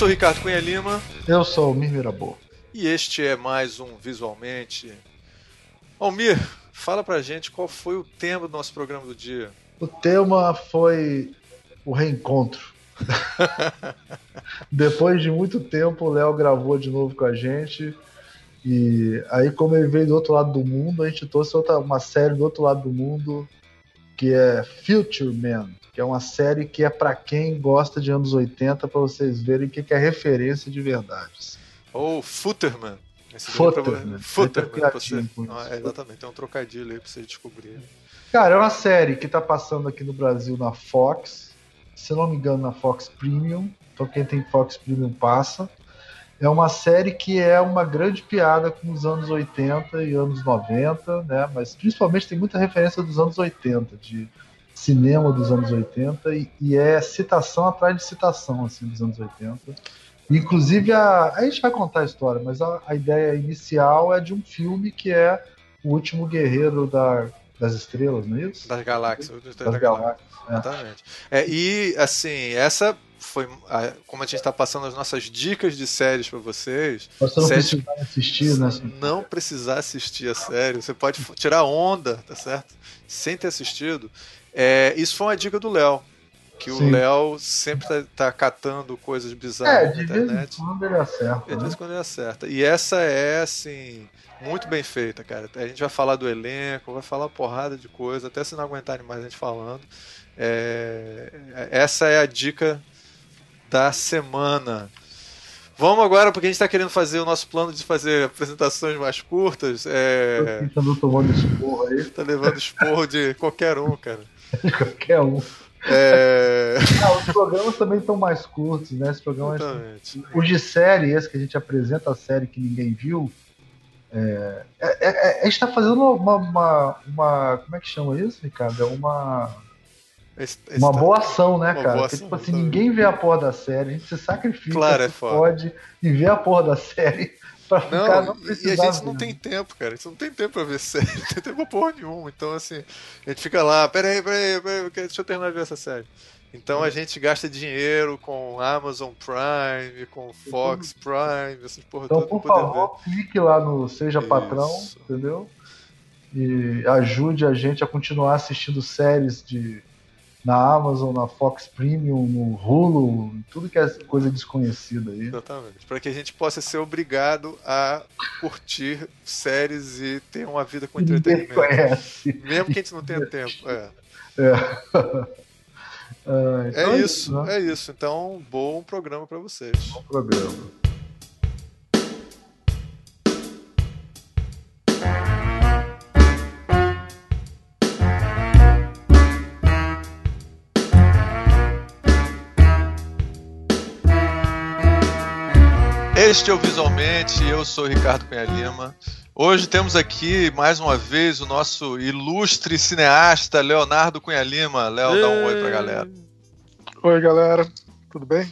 sou o Ricardo Cunha Lima. Eu sou o Mir Mirabô. E este é mais um Visualmente. Almir, fala pra gente qual foi o tema do nosso programa do dia. O tema foi o reencontro. Depois de muito tempo, o Léo gravou de novo com a gente. E aí, como ele veio do outro lado do mundo, a gente trouxe outra, uma série do outro lado do mundo que é Future Man, que é uma série que é para quem gosta de anos 80, para vocês verem o que, que é referência de verdade. Ou Footerman. Footerman. Footerman. Você... Ah, é, exatamente, tem um trocadilho aí pra você descobrir. Cara, é uma série que tá passando aqui no Brasil na Fox, se não me engano na Fox Premium, então quem tem Fox Premium passa. É uma série que é uma grande piada com os anos 80 e anos 90, né? Mas principalmente tem muita referência dos anos 80, de cinema dos anos 80 e, e é citação atrás de citação assim dos anos 80. Inclusive a, a gente vai contar a história, mas a, a ideia inicial é de um filme que é o último guerreiro da, das estrelas, não é isso? Das galáxias. Das, das galáxias. É. Exatamente. É, e assim, essa foi como a gente está passando as nossas dicas de séries para vocês. Você não séries, precisar assistir, né? Não precisar assistir a série. Você pode tirar onda, tá certo? Sem ter assistido. É, isso foi uma dica do Léo. Que Sim. o Léo sempre tá, tá, catando coisas bizarras é, na internet. Quando ele acerta. De vez em quando ele acerta. E essa é, assim, muito bem feita, cara. A gente vai falar do elenco, vai falar porrada de coisa, até se não aguentarem mais a gente falando. É, essa é a dica da semana. Vamos agora, porque a gente está querendo fazer o nosso plano de fazer apresentações mais curtas. É... Tomando esporro aí. Tá levando esporro de qualquer um, cara. De qualquer um. É... Ah, os programas também estão mais curtos, né? Esse programa Exatamente. Os de série, esse que a gente apresenta a série que ninguém viu. É... É, é a gente está fazendo uma, uma, uma, Como é que chama isso, Ricardo? É uma uma tá... boa ação, né, uma cara? Porque, tipo assim, ninguém vê a porra da série, a gente se sacrifica, claro, é pode e vê a porra da série pra ficar não, não E a gente não tem tempo, cara. A gente não tem tempo pra ver série, não tem tempo pra porra nenhuma. Então, assim, a gente fica lá, peraí, peraí, peraí, deixa eu terminar de ver essa série. Então a gente gasta dinheiro com Amazon Prime, com Fox Prime, essas porra Então, por favor, ver. clique lá no Seja Isso. Patrão, entendeu? E ajude a gente a continuar assistindo séries de na Amazon, na Fox Premium, no Hulu, tudo que é coisa desconhecida aí. Exatamente. Para que a gente possa ser obrigado a curtir séries e ter uma vida com entretenimento. Conhece. Mesmo que a gente não tenha tempo. É. É. Ah, então é, é isso, né? é isso. Então, bom programa para vocês. Bom programa. Este é o Visualmente, eu sou Ricardo Cunha Lima. Hoje temos aqui mais uma vez o nosso ilustre cineasta Leonardo Cunha Lima. Léo, dá um oi pra galera. Oi, galera. Tudo bem?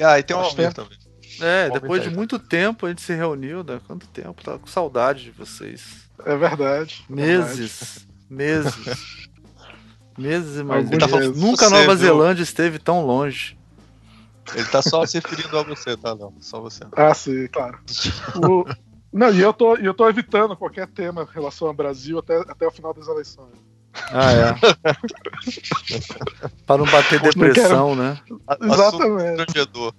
Ah, e tem um Almir também. É, depois de muito tempo a gente se reuniu, né? Quanto tempo? Tava com saudade de vocês. É verdade. É meses. Verdade. Meses. meses e mais. Tá Nunca a Nova Zelândia esteve tão longe. Ele tá só se referindo a você, tá? Não, só você. Ah, sim, claro. O... Não, e eu tô, eu tô evitando qualquer tema em relação ao Brasil até, até o final das eleições. Ah, é. Para não bater depressão, não quero... né? Exatamente. Constrangedor.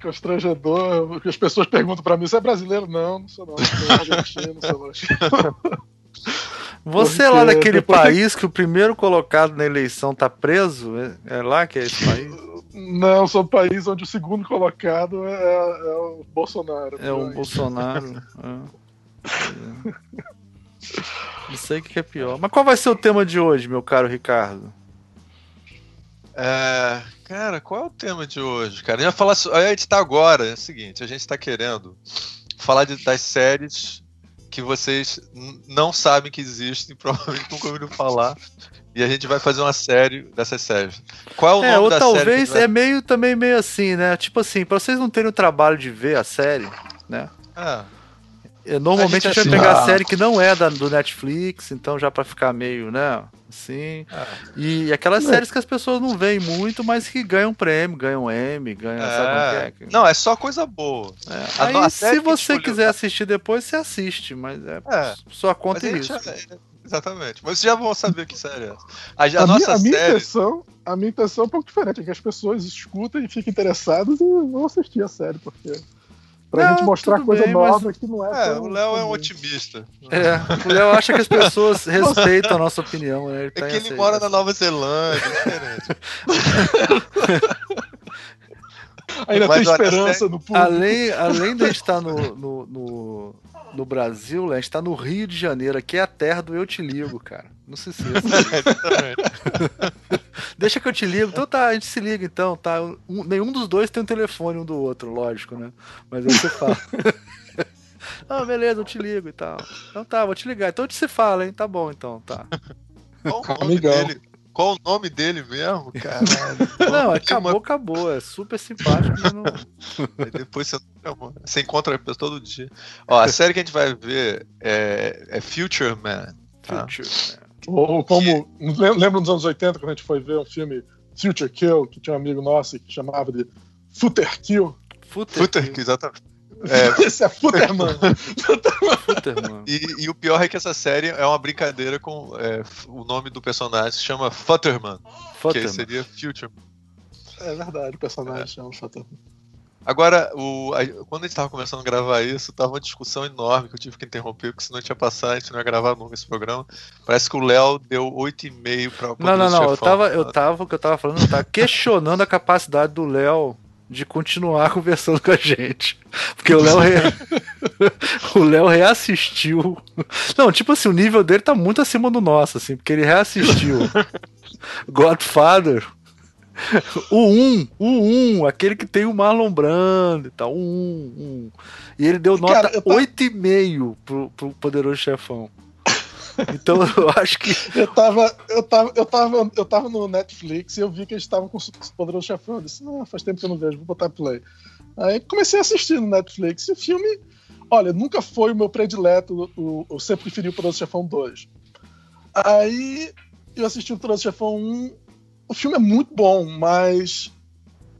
Constrangedor. As pessoas perguntam pra mim: você é brasileiro? Não, não sou não. Sou argentino, sou Você é lá daquele país que o primeiro colocado na eleição tá preso? É, é lá que é esse país? Não, sou um país onde o segundo colocado é, é o Bolsonaro. É o Bolsonaro. é. Não sei o que é pior. Mas qual vai ser o tema de hoje, meu caro Ricardo? É, cara, qual é o tema de hoje, cara? A gente, falar, a gente tá agora, é o seguinte, a gente tá querendo falar de, das séries que vocês não sabem que existem, provavelmente nunca ouviram falar, e a gente vai fazer uma série dessas séries. Qual é o é, nome ou da talvez série? é meio também meio assim, né? Tipo assim, para vocês não terem o trabalho de ver a série, né? É. É, Normalmente a A gente, gente vai pegar assiste. série que não é da, do Netflix, então já pra ficar meio, né? Assim. Ah. E aquelas séries que as pessoas não veem muito, mas que ganham prêmio, ganham M, ganham. É. é? Que- Não, é só coisa boa. É, A Aí, nossa se a gente você quiser assistir depois, você assiste, mas é, É. sua conta Mas e a isso. Exatamente. Mas vocês já vão saber que série é essa. A, a A, nossa minha, a minha série. intenção, a minha intenção é um pouco diferente, é que as pessoas escutem e fiquem interessadas e vão assistir a série, porque pra Não, gente mostrar coisa bem, nova que não é. É, o Léo é um otimista. É, o Léo acha que as pessoas respeitam a nossa opinião, né? Ele É tem que ele essa- mora na Nova Zelândia, é diferente. Ainda Mas tem olha, esperança no público. Além, além de estar no, no, no, no Brasil, né, a gente está no Rio de Janeiro, aqui é a terra do Eu Te Ligo, cara. Não se esqueça. Deixa que eu te ligo. Então tá, a gente se liga então, tá? Um- nenhum dos dois tem um telefone um do outro, lógico, né? Mas aí você fala. ah, beleza, eu te ligo e tal. Então tá, vou te ligar. Então a gente se fala, hein? Tá bom então, tá. Qual o nome Amigão. dele? Qual o nome dele mesmo? Caralho. Não, Tem uma- acabou, acabou. É super simpático, mas não. Aí depois você não chamou. Você encontra a pessoa todo dia. Ó, a série que a gente vai ver é, é Future Man. Tá? Future, né? Ou como. lem- Lembra nos anos 80 quando a gente foi ver um filme Future Kill, que tinha um amigo nosso que chamava de Footer Kill? Futter, Future, que exatamente. É, Esse é Footerman. Futter, mano. e, e o pior é que essa série é uma brincadeira com é, o nome do personagem se chama Futterman, que Futter, seria Future. é verdade, o personagem chama Footerman. Agora, o, a- quando a gente tava começando a gravar isso, tava uma discussão enorme que eu tive que interromper, porque senão a gente ia passar, a gente não ia gravar nunca esse programa. Parece que o Léo deu 8,5 pra Não, não, não. Eu tava, eu tava, o que eu tava falando, eu tava questionando a capacidade do Léo de continuar conversando com a gente. Porque o Léo re... o Léo reassistiu. Não, tipo assim, o nível dele tá muito acima do nosso, assim, porque ele reassistiu Godfather. O 1, o 1, aquele que tem o Marlon Brando e tal, o 1, 1. E ele deu nota Cara, eu tava- 8,5 pro, pro Poderoso Chefão. Então eu acho que Eu tava, eu, tava, eu, tava, eu tava no Netflix e eu vi que eles estavam com o Poderoso Chefão. Eu disse, não, faz tempo que eu não vejo, vou botar play. Aí comecei a assistir no Netflix e o filme, olha, nunca foi o meu predileto, o, eu sempre preferi o Poderoso Chefão 2. Aí eu assisti o Poderoso Chefão 1, o filme é muito bom, mas,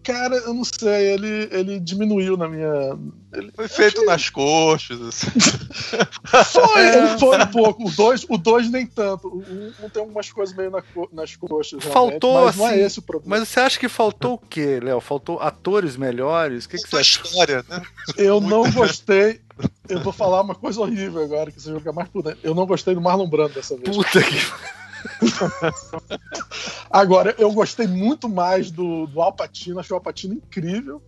cara, eu não sei, ele, ele diminuiu na minha... Ele, Foi feito nas coxas, assim. Foi, É. foi um pouco. O 2 o dois nem tanto. O 1 um, tem algumas coisas meio na co- nas coxas. Faltou, mas não assim, é esse o problema. Mas você acha que faltou o quê, Léo? Faltou atores melhores? O que, que você acha? história, né? Eu não gostei. Eu vou falar uma coisa horrível agora, que você ficar mais por dentro. Eu não gostei do Marlon Brando dessa vez. Puta que. Agora, eu gostei muito mais do, do Al Pacino, achei o Al Pacino incrível.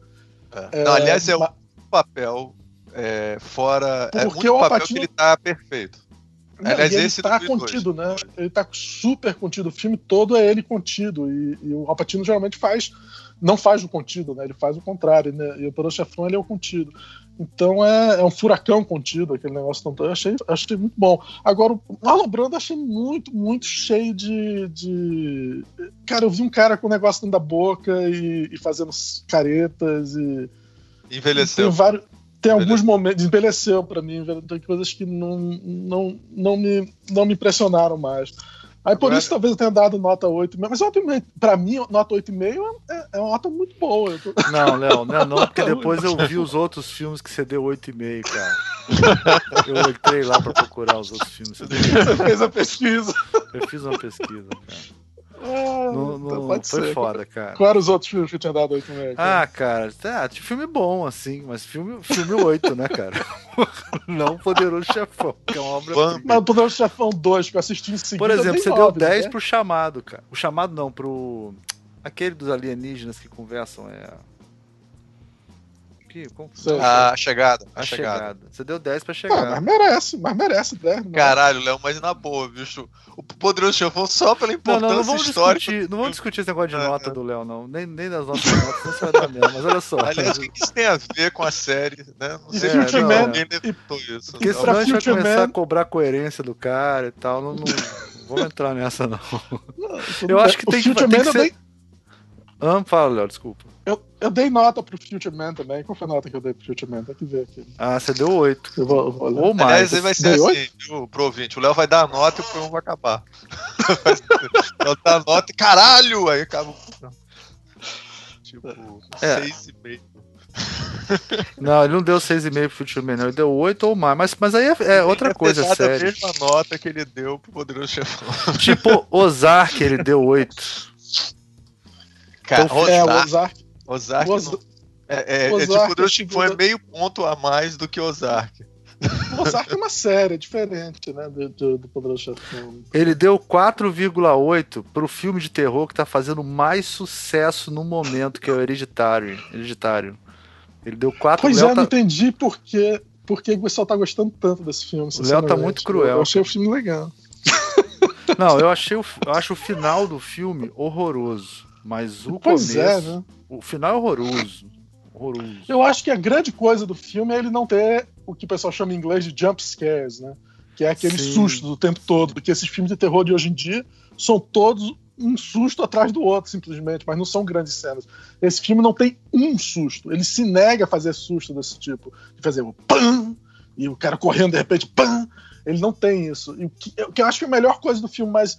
É. Não, aliás, é ma- um papel é, fora. é Porque muito o papel Al que ele tá perfeito. Não, Aliás, ele esse tá 2002. contido, né? Ele tá super contido. O filme todo é ele contido. E, e o Alpatino geralmente faz. Não faz o contido, né? Ele faz o contrário, né? E o Poderoso Chefão ele é o contido. Então é, é um furacão contido, aquele negócio tão. Eu achei, achei muito bom. Agora, o Marlon Brando achei muito, muito cheio de, de. Cara, eu vi um cara com o negócio dentro da boca e, e fazendo caretas e. Envelheceu. Tem, vários, tem alguns Envelheceu. momentos. Envelheceu pra mim, tem coisas que não, não, não, me, não me impressionaram mais. Aí por Agora- isso talvez eu tenha dado nota 8,5. Mas nota 8,5, pra mim, nota 8,5 é, é uma nota muito boa. Tô- Não, Léo, não é não, porque depois eu vi os outros filmes que você deu 8,5, cara. Eu entrei lá pra procurar os outros filmes. que Você deu. Você fez a pesquisa. Eu fiz uma pesquisa, cara. Ah, Não, então não- pode foi ser. foda, cara. Qual eram os outros filmes que eu tinha dado 8,5? Ah, cara, tá, tinha filme bom, assim, mas filme, filme 8, né, cara? Não Poderoso Chefão, que é uma obra. Mas o Poderoso Chefão 2, que eu assisti em seguida. Por exemplo, você deu 10 né? pro chamado, cara. O chamado não, pro. Aquele dos alienígenas que conversam é. Que, como... Sei. A chegada. A, A chegada. chegada. Você deu 10 pra Ah, chegar. mas merece, mas merece 10. né? Caralho, Léo, mas na boa, bicho. O Poderoso Chefão só pela Não, importância não, não vamos histórica. discutir, não vamos discutir esse negócio de É, nota é. do Léo, não. Nem, nem das nossas notas, não você vai dar mesmo. Mas olha só. Aliás, o que isso tem a ver com a série, né? Não sei É, se não, alguém é. levantou isso. Porque Não. senão a gente vai começar Man- a cobrar a coerência do cara e tal. Não, não vamos entrar nessa, não. Tudo Eu acho que O tem que- tem que ser- Ah, fala, Léo, desculpa. Eu, eu dei nota pro Future Man também. Qual foi a nota que eu dei pro Future Man? Tem que ver aqui. Ah, você deu 8. Eu vou, eu vou olhar. Ou mais. Aliás, aí vai ser Deu assim, viu, pro ouvinte. O Léo vai dar a nota e o programa vai acabar. Vai dar a nota e caralho! Aí acaba o programa. Tipo, É. seis e meio. Não, ele não deu 6,5 pro Future Man, não. Ele deu 8 ou mais. Mas, mas aí é, é outra coisa, dado a sério. mesma nota que ele deu pro Poderoso Chefão. Tipo, Ozark, ele deu 8. Cara, Então, É, o Ozark, Ozark. Ozark, o Oz- não- é, é, é Ozark tipo, Poderoso é é segunda- meio ponto a mais do que Ozark. O Ozark é uma série diferente, né? Do, do, do Poderoso Chefão. Ele deu 4,8 pro filme de terror que tá fazendo mais sucesso no momento, que é o Hereditário. Hereditário. Ele deu 4 Pois Léo é, tá- não entendi por que, por que o pessoal tá gostando tanto desse filme. Léo tá muito cruel. Eu achei o filme legal. Não, eu achei o, eu acho o final do filme horroroso. Mas o Pois começo. é, né? O final é horroroso. Horroroso. Eu acho que a grande coisa do filme é ele não ter o que o pessoal chama em inglês de jump scares, né? Que é aquele Sim. susto do tempo todo. Porque esses filmes de terror de hoje em dia são todos um susto atrás do outro, simplesmente, mas não são grandes cenas. Esse filme não tem um susto. Ele se nega a fazer susto desse tipo. De fazer o pam, e o cara correndo de repente, pam. Ele não tem isso. E o que, o que eu acho que é a melhor coisa do filme, mas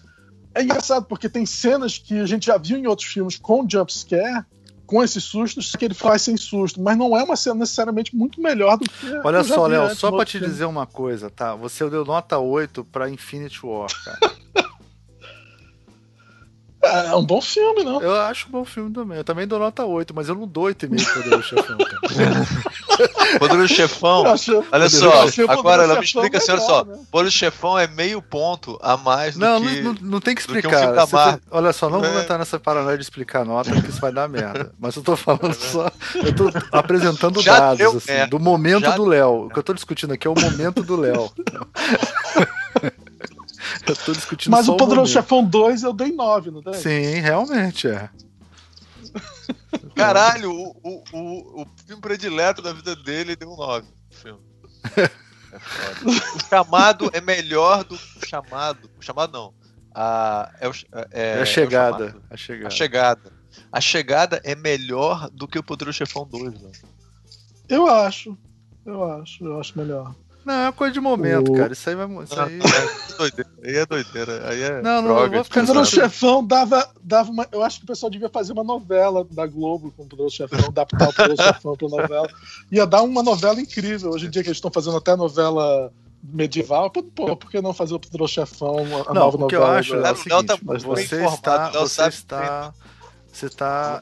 é engraçado porque tem cenas que a gente já viu em outros filmes com jump scare, com esses sustos, que ele faz sem susto, mas não é uma cena necessariamente muito melhor do que. Olha só, Léo, só pra te filme. dizer uma coisa, tá? Você deu nota 8 pra Infinity War, cara. É, é um bom filme, não? Eu acho um bom filme também. Eu também dou nota 8, mas eu não dou 8,5 pro Poderoso Chefão, cara. Poderoso Chefão. Achei- Olha só, agora ela me explica assim, olha Chefão só. né? Poderoso Chefão é meio ponto a mais Não, do que... não, não, não tem que um explicar. Marvel. tem- olha só, não É. vou entrar nessa paranoia de explicar a nota, porque isso vai dar merda. Mas eu tô falando só. Eu tô apresentando Já dados, deu assim, merda. do momento Já do Léo. O que eu tô discutindo aqui é o momento do Léo. eu tô discutindo Mas só o Poderoso. Chefão 2 eu dei 9, não dei? Sim, realmente é. Caralho, o, o, o, o filme predileto da vida dele deu um 9. o Filme. É foda. O chamado é melhor do que o chamado. O chamado não. A, é, o, é, É a chegada. é o chamado. A chegada. A chegada. A chegada é melhor do que o Poderoso Chefão 2, velho. Eu acho. Eu acho, eu acho melhor. Não, é uma coisa de momento, O- cara. Isso aí vai. Isso aí... É doideira. Aí é doideira. Aí é Não, não, droga. eu vou O ficar Poderoso Exato. Chefão dava, dava uma. Eu acho que o pessoal devia fazer uma novela da Globo com o Poderoso Chefão, adaptar o Poderoso Chefão pra novela. Ia dar uma novela incrível. Hoje em dia que eles estão fazendo até novela medieval, pô, por que não fazer o Poderoso Chefão, a Não, nova o que eu novela? acho da- é o seguinte, tá muito bem você está, você está, você está,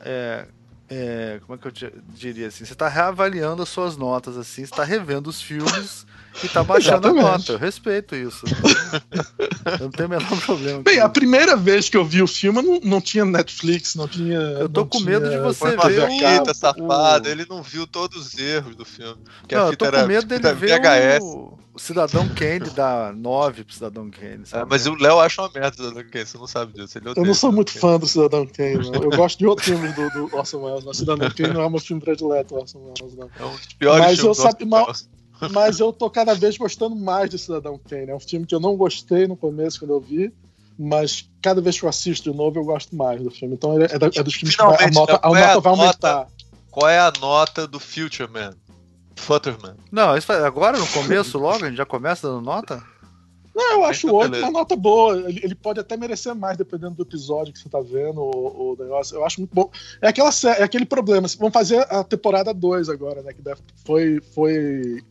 é, como é que eu di- diria assim, você está reavaliando as suas notas assim, você está revendo os filmes e está baixando a Exatamente. nota. Eu respeito isso. eu não tenho o menor problema. Bem, a primeira vez que eu vi o filme, não, não tinha Netflix, não tinha. Eu tô com tinha- medo de você Foi ver uma o- fita safado, o- ele não viu todos os erros do filme. Não, a eu tô com era medo dele ver VHS. o, o Cidadão Kane dar 9 pro Cidadão Kane. É, sabe? mas o Léo acha uma merda do Cidadão Kane, você não sabe disso. Ele Eu não sou Cidadão muito Kane. fã do Cidadão Kane, não. Eu gosto de outros filmes do, do Orson Welles, mas Cidadão Kane não é o meu filme predileto, Orson Welles, não. É um dos piores Mas filmes eu do sabe- Welles. Mas eu tô cada vez gostando mais de Cidadão Kane. É um filme que eu não gostei no começo, quando eu vi, mas cada vez que eu assisto de novo, eu gosto mais do filme. Então é, da- é dos filmes que vai- a Finalmente, nota, a é a nota vai nota? aumentar. Qual é a nota do Future Man? Futterman. Não, agora no começo logo, a gente já começa dando nota? Não, eu acho Então, oito beleza. uma nota boa. Ele, ele pode até merecer mais, dependendo do episódio que você tá vendo, o, o negócio. Eu acho muito bom. É, aquela, é aquele problema. Vamos fazer a temporada 2 agora, né? Que deve- foi. foi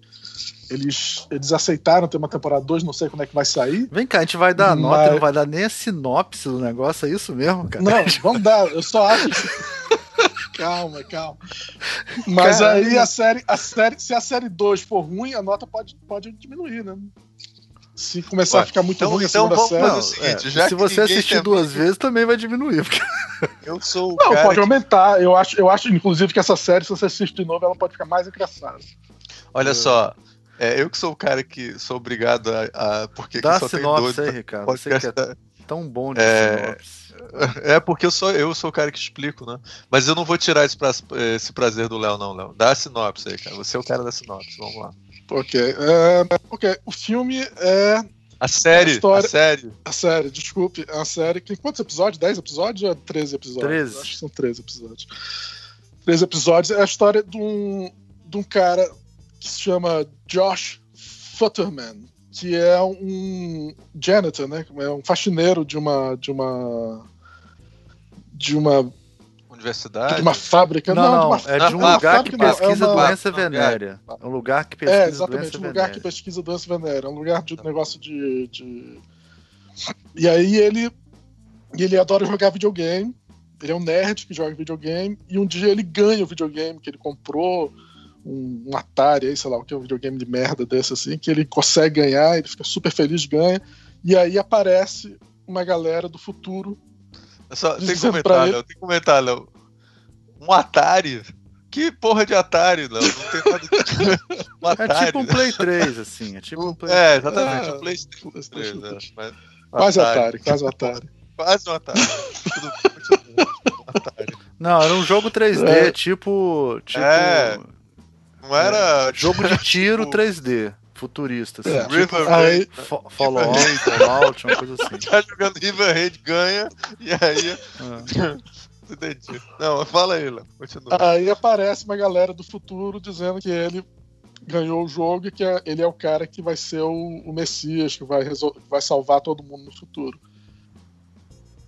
eles, eles aceitaram ter uma temporada 2, não sei como é que vai sair. Vem cá, a gente vai dar a nota, Mas- não vai dar nem a sinopse do negócio, é isso mesmo, cara? Não, vamos dar. Eu só acho. Calma, calma. Mas Caralho. aí a série, a série, se a série 2 for ruim, a nota pode, pode diminuir, né? Se começar Ué, a ficar muito então- ruim a então segunda vamos série. fazer o seguinte, é, já se que você assistir tem duas vezes, também vai diminuir. Porque... Eu sou o Não, cara pode que- aumentar. Eu acho, eu acho, inclusive, que essa série, se você assiste de novo, ela pode ficar mais engraçada. Olha só, é, eu que sou o cara que sou obrigado a. a porque Dá a só tem sinopse dois aí, Ricardo. Você que é tão bom de É, sinopse. É porque eu sou, eu sou o cara que explico, né? Mas eu não vou tirar esse, pra- esse prazer do Léo, não, Léo. Dá a sinopse aí, cara. Você é o cara da sinopse, vamos lá. Ok. é, ok. O filme é A série, história- a série. A série, desculpe, é uma série que tem quantos episódios? 10 episódios ou é 13 episódios? 13. Acho que são 13 episódios. 13 episódios é a história de um, de um cara que se chama Josh Futterman, que é um janitor, né? É um faxineiro de uma. de uma. De uma, Universidade. de uma fábrica. Não, não, de uma, é de um não, lugar que fábrica não, é pesquisa uma- doença não, venérea. é. É um lugar que pesquisa É, exatamente, doença um lugar venérea. que pesquisa doença venérea, um lugar de negócio de, de- E aí ele. Ele adora jogar videogame. Ele é um nerd que joga videogame. E um dia ele ganha o videogame que ele comprou, um, um Atari, aí, sei lá, o que é um videogame de merda desse assim, que ele consegue ganhar, ele fica super feliz, ganha. E aí aparece uma galera do futuro. É Só, tem que Dizendo comentar, Léo. Tem que comentar, Léo. Um Atari? Que porra de Atari, Léo? Não tem nada de... Um É Atari. tipo um Play 3, assim. É tipo um Play É, exatamente. É, um PlayStation 3, PlayStation né? 3. Mas- Quase Atari, quase Atari. Quase um Atari. Um. Não, era um jogo 3D, É. tipo. tipo É. Não era. Jogo de tiro tipo, 3D, futurista. Assim, É. tipo Aí, Fallout, Fallout, uma coisa assim. tá jogando River Raid, ganha, e aí. É. Entendi. Não, fala aí, Léo. Continua. Aí aparece uma galera do futuro dizendo que ele ganhou o jogo e que é- ele é o cara que vai ser o, o Messias, que vai, vai salvar todo mundo no futuro.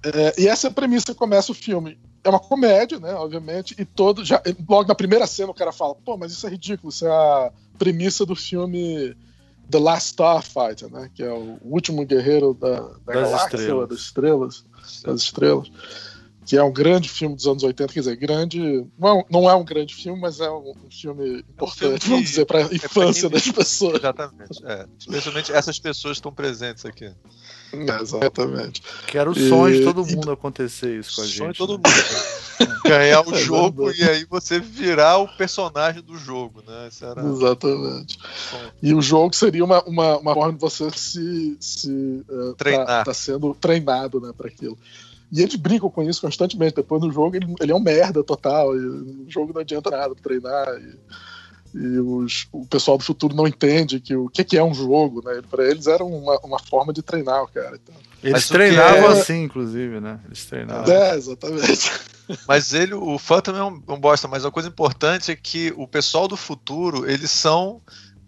É, e essa é a premissa que começa o filme. É uma comédia, né, obviamente, e todo. Já, logo na primeira cena o cara fala: pô, mas isso é ridículo, isso é a premissa do filme The Last Starfighter, né, que é o último guerreiro da, da Das galáxia, estrelas. das estrelas das estrelas, que é um grande filme dos anos 80, quer dizer, grande, não é um, não é um grande filme, mas é um, um filme importante, filme que- vamos dizer, para a é pra infância quem- das pessoas. Exatamente. É. Especialmente essas pessoas estão presentes aqui. Exatamente. Que era o sonho de E- todo e- mundo acontecer isso com a Sonho gente. de todo né? mundo. Ganhar o É jogo e aí você virar o personagem do jogo, né? Era Exatamente. E o jogo seria uma, uma, uma forma de você se, se eh, Treinar. Tá, tá sendo treinado né, para aquilo. E eles brincam com isso constantemente. Depois no jogo ele, ele é um merda total. E no jogo não adianta nada treinar. E, e os- o pessoal do futuro não entende que o que, que é um jogo, né? Para eles era uma, uma forma de treinar o cara. Então. Eles Mas treinavam é- assim, inclusive, né? Eles treinavam. É, exatamente. Mas ele, o fã também é um, um bosta, mas uma coisa importante é que o pessoal do futuro, eles são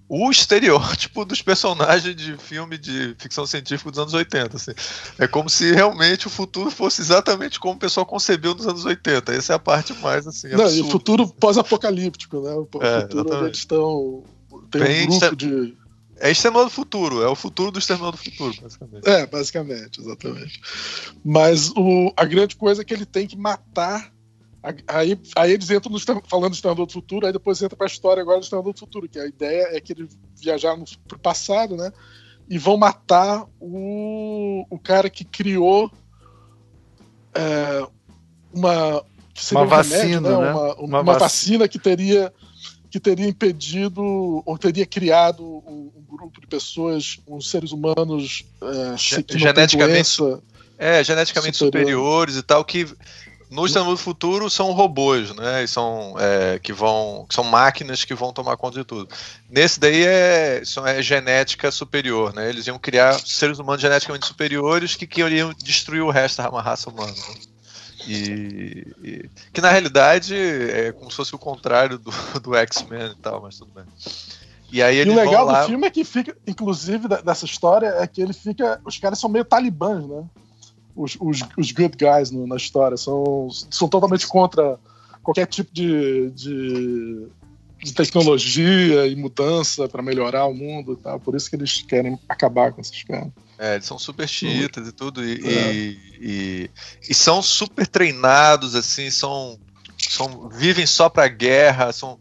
o estereótipo dos personagens de filme de ficção científica dos anos 80. Assim. É como se realmente o futuro fosse exatamente como o pessoal concebeu nos anos 80. Essa é a parte mais assim. Não, e o futuro pós-apocalíptico, né? O É, futuro onde eles estão. Tem Bem, um grupo de. É Exterminador do Futuro, é o futuro do Exterminador do Futuro, basicamente. É, basicamente, exatamente. Mas o, a grande coisa é que ele tem que matar. A- Aí, aí eles entram no, falando do Exterminador do Futuro, aí depois entra pra história agora do Exterminador do Futuro, que a ideia é que eles viajaram no, pro passado, né? E vão matar o, o cara que criou é, uma. que seria Uma um remédio, vacina, né? Uma, Uma uma vac- vacina que teria que teria impedido ou teria criado um, um grupo de pessoas, uns seres humanos é, Ge- geneticamente doença. É, geneticamente Superior. superiores e tal, que no Exterminador do Futuro são robôs, né? E são, é, que vão, são máquinas que vão tomar conta de tudo. Nesse daí é, são- é genética superior, né? Eles iam criar seres humanos geneticamente superiores que queriam destruir o resto da raça humana. né? E, e- que na realidade é como se fosse o contrário do, do X-Men e tal, mas tudo bem. E aí E eles o legal lá, do filme é que fica, inclusive, dessa história, é que ele fica. Os caras são meio talibãs, né? Os, os, os good guys no- na história. São, são totalmente contra qualquer tipo de, de, de tecnologia e mudança para melhorar o mundo e tal. Por isso que eles querem acabar com esses caras. É, eles são super chiitas e tudo, e, É. e, e- e são super treinados, assim, são, são vivem só pra guerra, são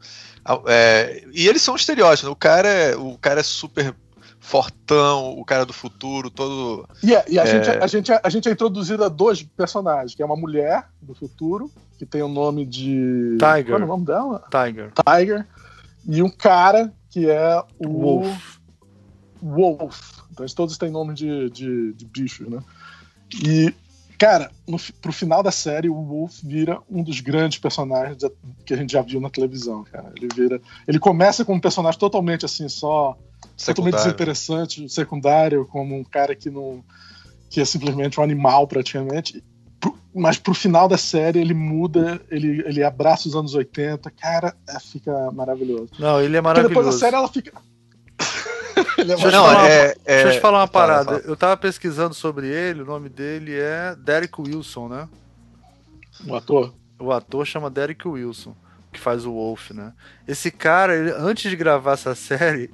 é, e eles são estereótipos. O cara, é, o cara é super fortão, o cara do futuro, todo. E, é- e a, É. gente, a, gente, a gente é introduzido a dois personagens, que é uma mulher do futuro, que tem o nome de. Tiger. Qual é o nome dela? Tiger. Tiger. E um cara que é o Wolf. Wolf. Então eles todos têm nome de, de, de bichos, né? E Cara, no, pro final da série, o Wolf vira um dos grandes personagens que a gente já viu na televisão, cara. Ele vira. Ele começa como um personagem totalmente assim, só. Secundário. Totalmente desinteressante, secundário, como um cara que não. que é simplesmente um animal praticamente. Mas pro final da série ele muda, ele, ele abraça os anos 80, cara, é, fica maravilhoso. Não, ele é maravilhoso. Porque depois da série ela fica. Ele é deixa, eu falar, é, é, deixa eu te falar uma parada. Fala, fala. Eu tava pesquisando sobre ele, o nome dele é Derek Wilson, né? O ator? O ator chama Derek Wilson, que faz o Wolf, né? Esse cara, ele, antes de gravar essa série,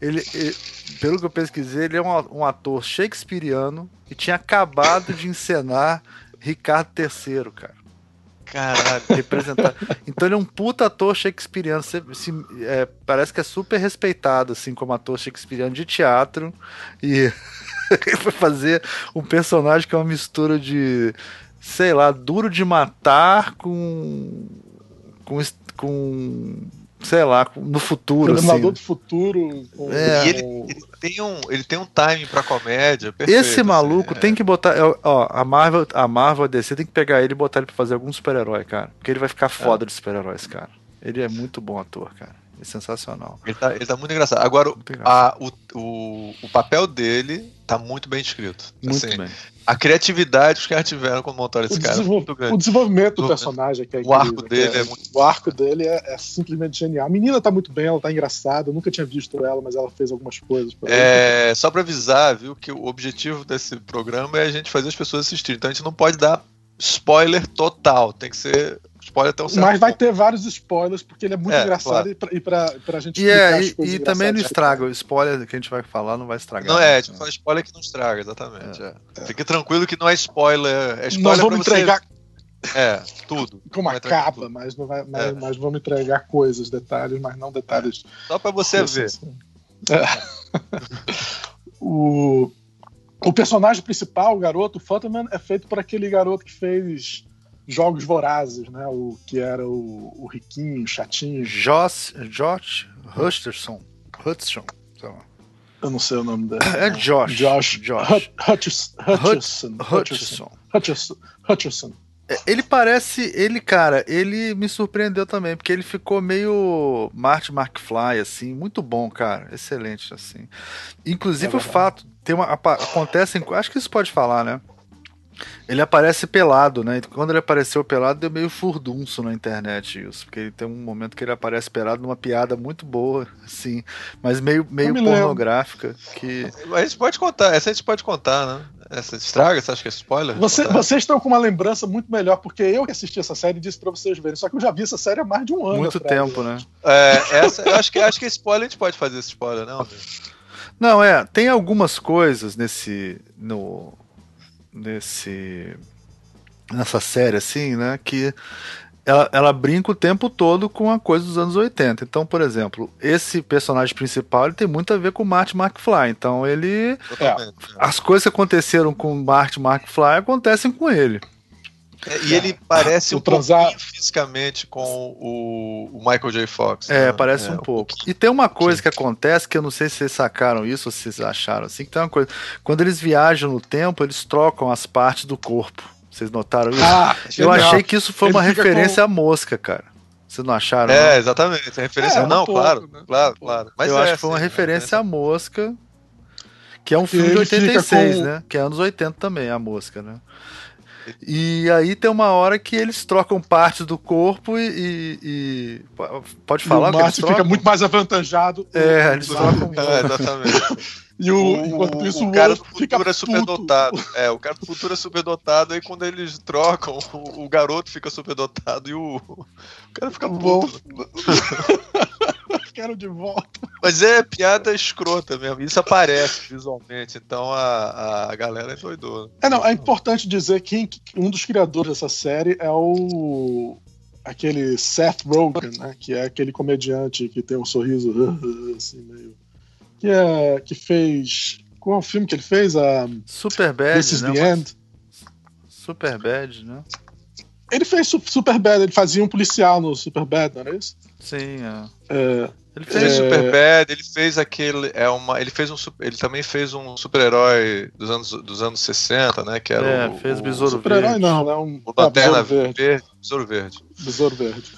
ele, ele, pelo que eu pesquisei, ele é um, um ator shakespeariano e tinha acabado de encenar Ricardo III, cara. Caralho. Representar. Então ele é um puta ator shakespeariano. Se, se, é, parece que é super respeitado, assim, como ator shakespeariano de teatro. E foi fazer um personagem que é uma mistura de, sei lá, duro de matar com. com. com sei lá, no futuro. Terminador assim. do futuro. É. E ele, ele, tem um, ele tem um time pra comédia. Perfeito, Esse assim, maluco assim, tem é. que botar. Ó, a Marvel, a Marvel a DC tem que pegar ele e botar ele pra fazer algum super-herói, cara. Porque ele vai ficar foda é. de super-heróis, cara. Ele é muito bom ator, cara. É sensacional. Ele tá, ele tá muito engraçado. Agora, muito engraçado. A, o, o, o papel dele tá muito bem escrito. Muito assim, bem a criatividade que os caras tiveram quando montaram esse o cara. É o desenvolvimento do personagem que é O arco dele é, é, muito. O arco dele é, é, simplesmente genial. A menina tá muito bem, ela tá engraçada. Eu nunca tinha visto ela, mas ela fez algumas coisas. É, só pra avisar, viu, que o objetivo desse programa é a gente fazer as pessoas assistirem. Então a gente não pode dar spoiler total. Tem que ser spoiler até um certo Mas vai ponto. ter vários spoilers, porque ele é muito é, engraçado claro. e, pra, e pra, pra gente E, é, e, e também não estraga. O spoiler que a gente vai falar não vai estragar. Não é, a gente fala spoiler que não estraga, exatamente. É. É. Fique tranquilo que não é spoiler. É spoiler não vamos entregar. É, tudo. Como acaba, mas, não vai, mas, é. mas vamos entregar coisas, detalhes, mas não detalhes. Só pra você ver. Assim. o, o personagem principal, o garoto, o Futterman, é feito por aquele garoto que fez Jogos Vorazes, né? O que era o, o riquinho, chatinho. Josh, Josh Hutcherson. Hutcherson. Eu não sei o nome dele. É Josh. Josh. Josh. Hutcherson. Hutcherson. Hutcherson. Hutcherson. É, ele parece, ele, cara, ele me surpreendeu também, porque ele ficou meio Marty McFly, assim, muito bom, cara, excelente, assim. Inclusive é o fato, tem uma, acontece, acho que isso pode falar, né? Ele aparece pelado, né? Quando ele apareceu pelado, deu meio furdunço na internet isso. Porque tem um momento que ele aparece pelado numa piada muito boa, assim, mas meio, meio pornográfica. Que... A gente pode contar, essa a gente pode contar, né? Essa estraga, você acha que é spoiler? Você, vocês estão com uma lembrança muito melhor, porque eu que assisti essa série disse pra vocês verem. Só que eu já vi essa série há mais de um ano. Muito atrás, tempo, né? É, essa, eu acho que, acho que spoiler a gente pode fazer esse spoiler, não? Não, é, tem algumas coisas nesse. no, nesse nessa série assim, né, que ela, ela brinca o tempo todo com a coisa dos anos 80. Então, por exemplo, esse personagem principal ele tem muito a ver com o Marty McFly. Então, ele. É, as coisas que aconteceram com o Marty McFly acontecem com ele. É, e ele parece um transar... pouquinho fisicamente com o, o Michael J. Fox. É, né? parece é, um, um pouco. E tem uma coisa que acontece que eu não sei se vocês sacaram isso ou se vocês acharam assim, que tem uma coisa. Quando eles viajam no tempo, eles trocam as partes do corpo. Vocês notaram isso? Ah, eu achei que isso foi ele uma referência com... à mosca, cara. Vocês não acharam? É, não? exatamente. A referência. É, não, claro, né? claro, claro. Mas eu é, acho que foi uma sim, referência à mosca. Que é um filme de 86, com... né? Que é anos 80 também, a mosca, né? E aí tem uma hora que eles trocam partes do corpo e. e, e pode falar? E o Márcio fica muito mais avantajado. É, eles trocam. É, exatamente. E o, enquanto isso, o, o cara do futuro é superdotado. É, o cara do futuro é superdotado, aí quando eles trocam, o, o garoto fica superdotado e o, o cara fica puto. Quero de volta. Mas é piada escrota mesmo. Isso aparece visualmente, então a, a galera é doidona. É, não, é importante dizer que um dos criadores dessa série é o aquele Seth Rogen, né? Que é aquele comediante que tem um sorriso assim, meio que, é, que fez. Qual é o filme que ele fez? A Super Bad. This is né? the End. Super Bad, né? Ele fez Super Bad, ele fazia um policial no Super Bad, não era isso? Sim, é. é Ele fez é... Superbad, ele fez aquele. É uma, ele, fez um, ele também fez um super-herói dos anos, dos anos 60, né? Que era é, o, fez Besouro Super-herói não, né? Um, o Lanterna Verde. Verde. Besouro Verde. Besouro Verde.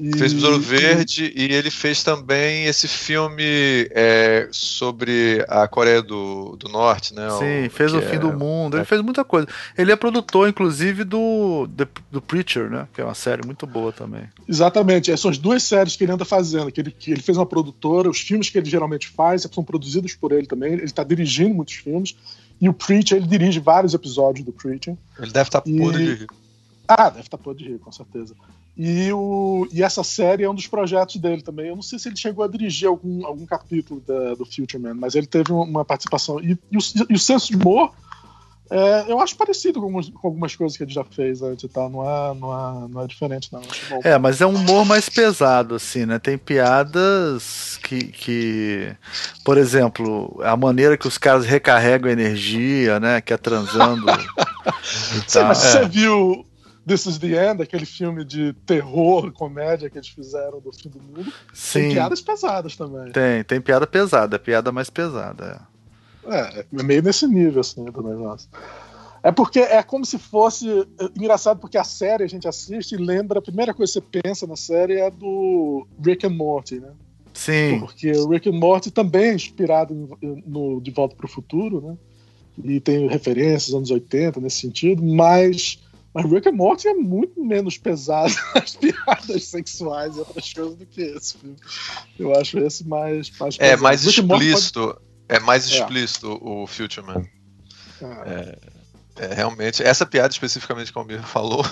E... Fez Besouro Verde e ele fez também esse filme é, sobre a Coreia do, do Norte, né? Sim, o, fez O Fim é... do Mundo, ele fez muita coisa. Ele é produtor, inclusive, do, do, Preacher, né? Que é uma série muito boa também. Exatamente, essas duas séries que ele anda fazendo, que ele, que ele fez uma produtora, os filmes que ele geralmente faz são produzidos por ele também, ele está dirigindo muitos filmes, e o Preacher, ele dirige vários episódios do Preacher. Ele deve estar tá e... podre de rir. Ah, deve estar tá podre de rir, com certeza. E, o, e essa série é um dos projetos dele também. Eu não sei se ele chegou a dirigir algum, algum capítulo da, do Future Man, mas ele teve uma participação. E, e, o, e o senso de humor, é, eu acho parecido com algumas, com algumas, coisas que ele já fez antes e tal. Não é, não é, não é diferente, não. É, mas é um humor mais pesado, assim, né? Tem piadas que, que. Por exemplo, a maneira que os caras recarregam energia, né? Que é transando. Sim, mas é. você viu This is the End, aquele filme de terror, comédia que eles fizeram do fim do mundo. Sim. Tem piadas pesadas também. Tem, tem piada pesada, é piada mais pesada. É. é, é meio nesse nível, assim, do negócio. É porque é como se fosse. É engraçado, porque a série a gente assiste e lembra, a primeira coisa que você pensa na série é do Rick and Morty, né? Sim. Porque o Rick and Morty também é inspirado no De Volta para o Futuro, né? E tem referências anos 80 nesse sentido, mas mas Rick and Morty é muito menos pesado nas piadas sexuais e outras coisas do que esse filme. Eu acho esse mais. mais é mais explícito. Pode... É mais é. explícito é. o Future Man. É. é. É, realmente, essa piada especificamente que o Almir falou,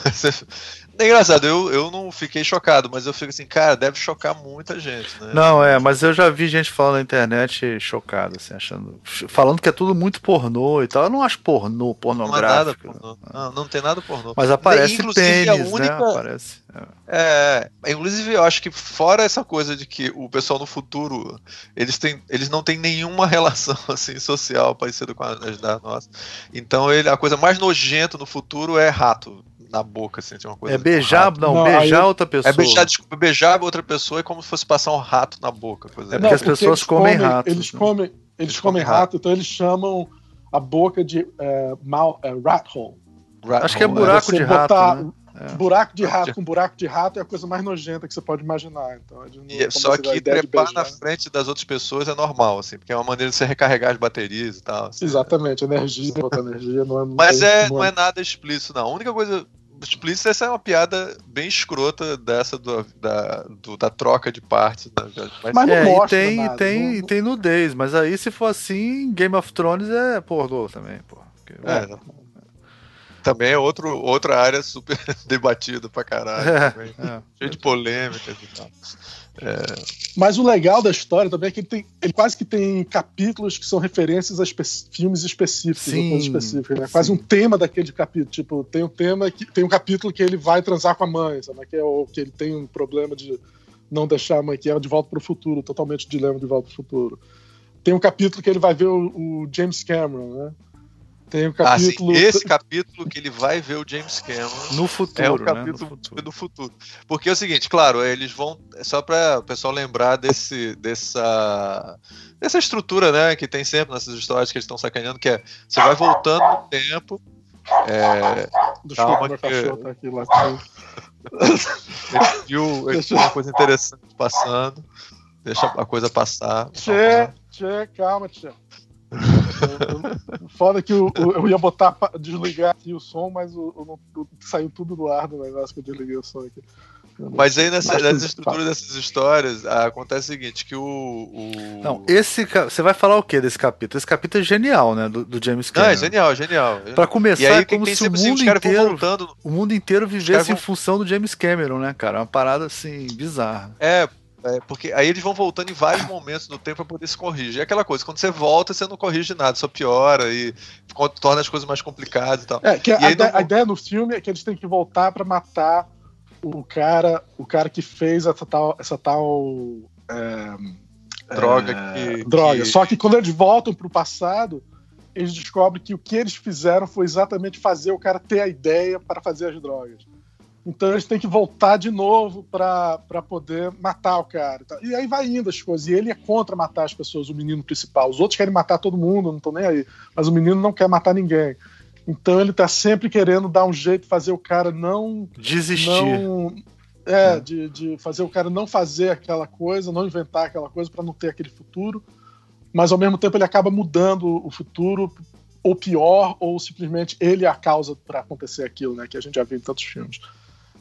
é engraçado, eu, eu não fiquei chocado, mas eu fico assim, cara, deve chocar muita gente, né? Não, é, mas eu já vi gente falando na internet chocado, assim, achando. Falando que é tudo muito pornô e tal. Eu não acho pornô, pornográfico. Não, pornô. não, não tem nada pornô. Mas aparece pênis, única... né? Aparece. É. é, inclusive eu acho que fora essa coisa de que o pessoal no futuro eles, têm, eles não têm nenhuma relação assim social parecida com as da nossa. Então ele, a coisa mais nojenta no futuro é rato na boca, assim, uma coisa. É beijar, não, não, beijar aí, outra pessoa. É beijar, desculpa, beijar outra pessoa é como se fosse passar um rato na boca. Coisa é porque as pessoas comem, comem rato. Eles né? comem, eles, eles comem, comem rato, rato, então eles chamam a boca de é, mal, é, rat hole. Rat Acho hole. que é buraco de rato. Botar, né? É. Buraco de rato com buraco de rato é a coisa mais nojenta que você pode imaginar. Então, e, é só que trepar na frente das outras pessoas é normal, assim, porque é uma maneira de você recarregar as baterias e tal. Assim, Exatamente, energia, outra energia não é Mas é, não é nada explícito, não. A única coisa explícita essa é uma piada bem escrota dessa do, da, do, da troca de partes. Né? Mas, mas não é, mostra tem, nada, tem, não... tem nudez, mas aí se for assim, Game of Thrones é pornô também, pô. É, não também é outro, outra área super debatida pra caralho. É, é. Cheio de polêmicas e tal. É... Mas o legal da história também é que ele, tem, ele quase que tem capítulos que são referências a espe filmes específicos, sim, específicas, né? Quase um tema daquele capítulo. Tipo, tem um tema que tem um capítulo que ele vai transar com a mãe, sabe? Que é o que ele tem um problema de não deixar a mãe, que é de volta para o futuro, totalmente dilema de volta para o futuro. Tem um capítulo que ele vai ver o, o James Cameron, né? Tem o capítulo. Ah, sim, esse capítulo que ele vai ver o James Cameron. No futuro. É o capítulo né? futuro. do futuro. Porque é o seguinte, claro, eles vão. Só para o pessoal lembrar desse, dessa. Dessa estrutura, né? Que tem sempre nessas histórias que eles estão sacaneando, que é você vai voltando no tempo. É, Desculpa, calma que... tá aqui lá. ele viu, ele viu uma coisa interessante passando. Deixa a coisa passar. Tchê, tchê, calma, tchê. Foda que eu, eu, ia botar desligar aqui o som, mas o, o, saiu tudo do ar do negócio que eu desliguei o som aqui. Mas aí nessa, nessa estrutura dessas histórias acontece o seguinte, que o, o, Não, esse você vai falar o que desse capítulo? Esse capítulo é genial, né, do, do James Cameron. Não, é genial, genial. Para começar, é como se o mundo inteiro, voltando, o mundo inteiro vivesse vão... em função do James Cameron, né, cara? Uma parada assim bizarra. É, é, porque aí eles vão voltando em vários momentos do tempo para poder se corrigir. É aquela coisa, quando você volta, você não corrige nada, só piora e torna as coisas mais complicadas e tal. É, que e a, ideia, não... a, ideia no filme é que eles têm que voltar para matar o cara, o cara que fez essa tal, essa tal é, droga é, que, droga. Que... Só que quando eles voltam pro passado, eles descobrem que o que eles fizeram foi exatamente fazer o cara ter a ideia para fazer as drogas. Então eles têm que voltar de novo para poder matar o cara. E aí vai indo as coisas. E ele é contra matar as pessoas, o menino principal. Os outros querem matar todo mundo, não estão nem aí. Mas o menino não quer matar ninguém. Então ele tá sempre querendo dar um jeito, fazer o cara não. Desistir. Não, é, é. De, de fazer o cara não fazer aquela coisa, não inventar aquela coisa para não ter aquele futuro. Mas ao mesmo tempo ele acaba mudando o futuro ou pior, ou simplesmente ele é a causa para acontecer aquilo, né? Que a gente já viu em tantos filmes.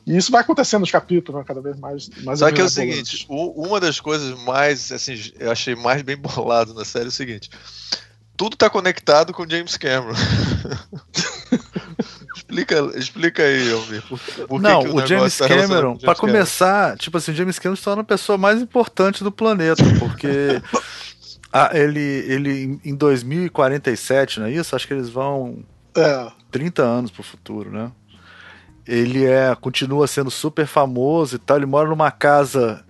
E isso vai acontecendo nos capítulos, né, cada vez mais. mais Só que é o seguinte: o, uma das coisas mais, assim, eu achei mais bem bolado na série é o seguinte: tudo está conectado com James Cameron. explica, explica aí, Almir. Não, o, o James tá Cameron, para começar, tipo assim, o James Cameron se torna a pessoa mais importante do planeta, porque Ah, ele, ele em 2047, não é isso? Acho que eles vão é. 30 anos pro futuro, né? Ele é continua sendo super famoso e tal. Ele mora numa casa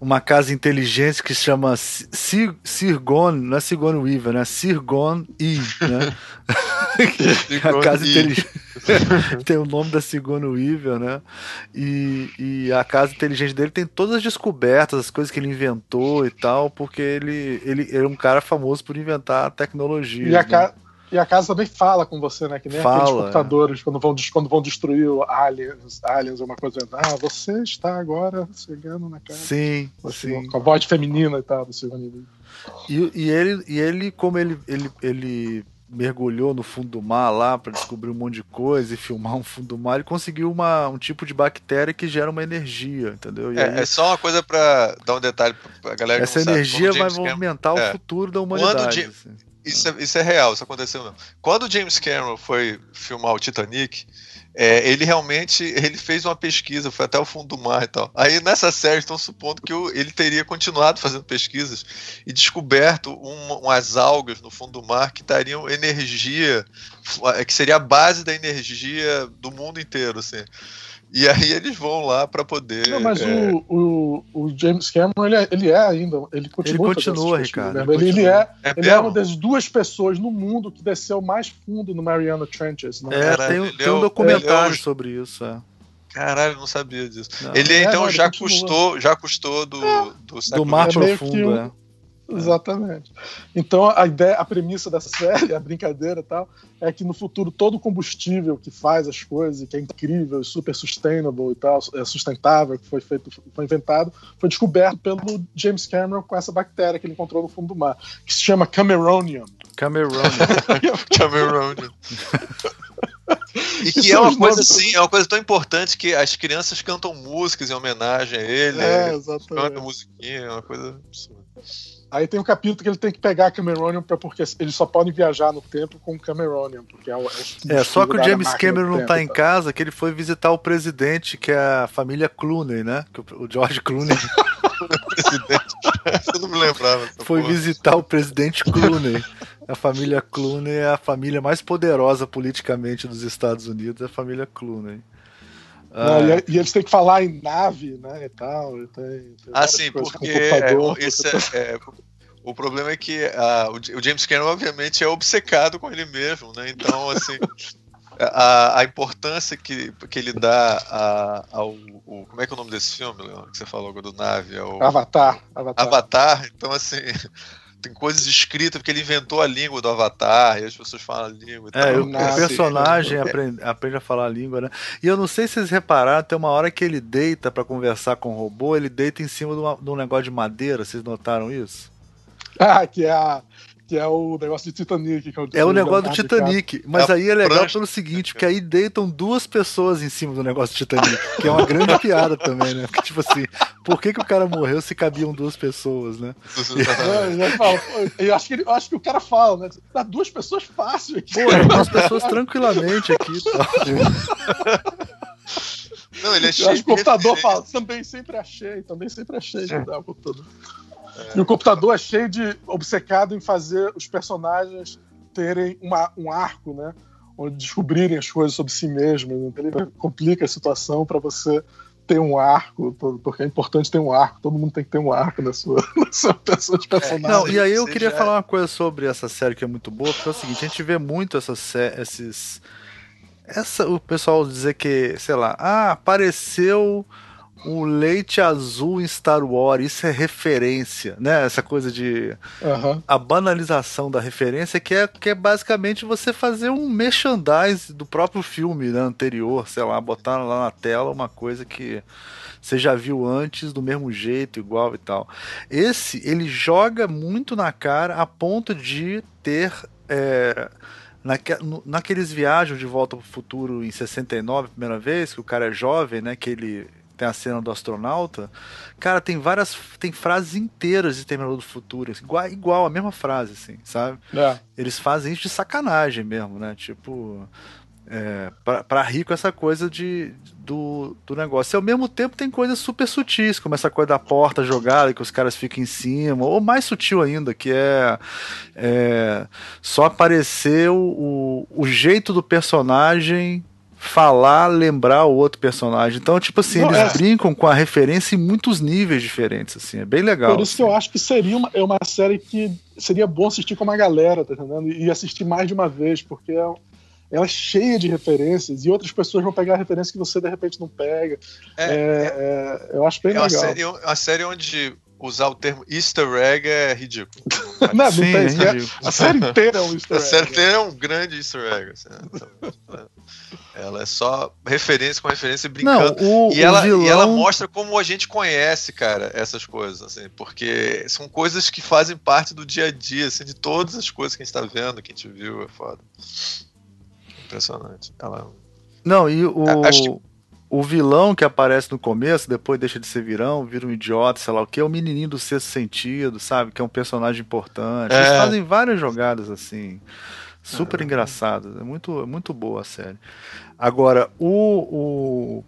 uma casa inteligente que se chama Sirgon, não é Sirgon Weaver, né? Sirgon E, né? a casa inteligente tem o nome da Sirgon Weaver, né? E, e a casa inteligente dele tem todas as descobertas, as coisas que ele inventou e tal, porque ele, ele, ele é um cara famoso por inventar tecnologia. E a, né? E a casa também fala com você, né? Que nem fala, aqueles computadores é. quando, vão, quando vão destruir aliens, aliens, uma coisa. Ah, você está agora chegando na casa. Sim, sim. Com a voz feminina e tal, do segundo e, e ele, e ele, como ele, ele, ele mergulhou no fundo do mar lá para descobrir um monte de coisa e filmar um fundo do mar, ele conseguiu uma, um tipo de bactéria que gera uma energia, entendeu? É, aí, é, só uma coisa para dar um detalhe pra galera Essa energia vai movimentar Cameron, o é, futuro da humanidade. Quando, assim. Isso é, isso é real, isso aconteceu mesmo. Quando o James Cameron foi filmar o Titanic, é, ele realmente ele fez uma pesquisa, foi até o fundo do mar e tal. Aí nessa série estão supondo que o, ele teria continuado fazendo pesquisas e descoberto um, umas algas no fundo do mar que dariam energia, que seria a base da energia do mundo inteiro, assim. E aí eles vão lá para poder. Não, mas é... o, o, o, James Cameron, ele é, ele é ainda. Ele continua. Ele continua, Ricardo. Ele, ele, é, é, ele é uma das duas pessoas no mundo que desceu mais fundo no Mariana Trenches. Né? É, tem, tem é um documentário é sobre isso. É. Caralho, não sabia disso. Não. Ele então não, já custou, já custou do, do, do mar profundo, é. Exatamente. Então a ideia, a premissa dessa série, a brincadeira e tal, é que no futuro todo o combustível que faz as coisas, que é incrível, super sustainable e tal, é sustentável, que foi feito, foi inventado, foi descoberto pelo James Cameron com essa bactéria que ele encontrou no fundo do mar, que se chama Cameronium. Cameronium. Cameronium. E que é uma coisa assim, é uma coisa tão importante que as crianças cantam músicas em homenagem a ele. É, exatamente. Cantam musiquinha, é uma coisa absurda. Aí tem um capítulo que ele tem que pegar a Cameronium pra, porque eles só podem viajar no tempo com o Cameronium. Porque é, o, é, é só que o James Cameron não tá em casa, que ele foi visitar o presidente, que é a família Clooney, né? O George Clooney. Eu não me lembrava. Foi porra. visitar o presidente Clooney. A família Clooney é a família mais poderosa politicamente dos Estados Unidos, é a família Clooney. Ah, e, eles têm que falar em nave, né, e tal. E tem, tem ah, sim, porque é, esse é, é, o problema é que uh, o James Cameron, obviamente, é obcecado com ele mesmo, né? Então, assim, a, a importância que, que ele dá a, ao. Como é que é o nome desse filme, Leon, que você falou do nave? É o, Avatar, Avatar. Avatar. Então, assim tem coisas escritas, porque ele inventou a língua do Avatar, e as pessoas falam a língua. É, o, o personagem aprende, aprende, a falar a língua, né? E eu não sei se vocês repararam, tem uma hora que ele deita para conversar com o robô, ele deita em cima de, uma, de um negócio de madeira, vocês notaram isso? Ah, que é a, que é o negócio de Titanic. é, é o negócio do Titanic. Mas é aí é legal prancha. pelo seguinte, porque aí deitam duas pessoas em cima do negócio do Titanic, que é uma grande piada também, né? Porque, tipo assim, por que, que o cara morreu se cabiam duas pessoas, né? É, eu, acho que ele, eu acho que o cara fala, né? Dá duas pessoas fácil aqui. Pô, é duas pessoas tranquilamente aqui. Tá? Não, ele é cheio. O computador fala, também sempre achei, também sempre achei que dá o computador. E o computador é cheio de obcecado em fazer os personagens terem uma, um arco, né? Onde descobrirem as coisas sobre si mesmos. Então ele complica a situação para você ter um arco, porque é importante ter um arco, todo mundo tem que ter um arco na sua, na sua pessoa de personagem. Não, e aí eu queria falar uma coisa sobre essa série que é muito boa, porque é o seguinte, a gente vê muito essas, esses essa, o pessoal dizer que, sei lá, ah, apareceu o leite azul em Star Wars, isso é referência, né? Essa coisa de Aham. a banalização da referência, que é, que é basicamente você fazer um merchandise do próprio filme né, anterior, sei lá, botar lá na tela uma coisa que você já viu antes do mesmo jeito, igual e tal. Esse, ele joga muito na cara a ponto de ter. é, naque, naqueles viagens de volta pro futuro em 69, primeira vez, que o cara é jovem, né? Que ele tem a cena do astronauta. Cara, tem várias. Tem frases inteiras de Terminador do Futuro. assim, Igual, igual a mesma frase, assim, sabe? É. Eles fazem isso de sacanagem mesmo, né? Tipo. É, pra rir com essa coisa de, do, do negócio. E ao mesmo tempo tem coisas super sutis, como essa coisa da porta jogada, que os caras ficam em cima, ou mais sutil ainda, que é, é só aparecer o, o, o jeito do personagem falar, lembrar o outro personagem. Então, tipo assim, Não, eles é. brincam com a referência em muitos níveis diferentes, assim, é bem legal. Por isso que eu acho que seria uma, é uma série que seria bom assistir com uma galera, tá entendendo? E assistir mais de uma vez, porque é- ela é cheia de referências e outras pessoas vão pegar a referência que você de repente não pega. É, É, é, eu acho bem é uma, legal. série, uma série onde usar o termo easter egg é ridículo. Não, não Sim, tem, é isso, é- ridículo. a série inteira é um easter A egg. série inteira é um grande easter egg. assim, né? ela é só referência com referência e Não, brincando. o, E o ela, vilão... e ela mostra como a gente conhece, cara, essas coisas, assim, porque são coisas que fazem parte do dia a dia, assim, de todas as coisas que a gente tá vendo, que a gente viu, é foda. Impressionante. Ela... Não, e o, que- o vilão que aparece no começo, depois deixa de ser virão, vira um idiota, sei lá o que, é o menininho do sexto sentido, sabe? Que é um personagem importante. Eles É. fazem várias jogadas assim, super engraçadas. É muito, é muito boa a série. Agora, o, o.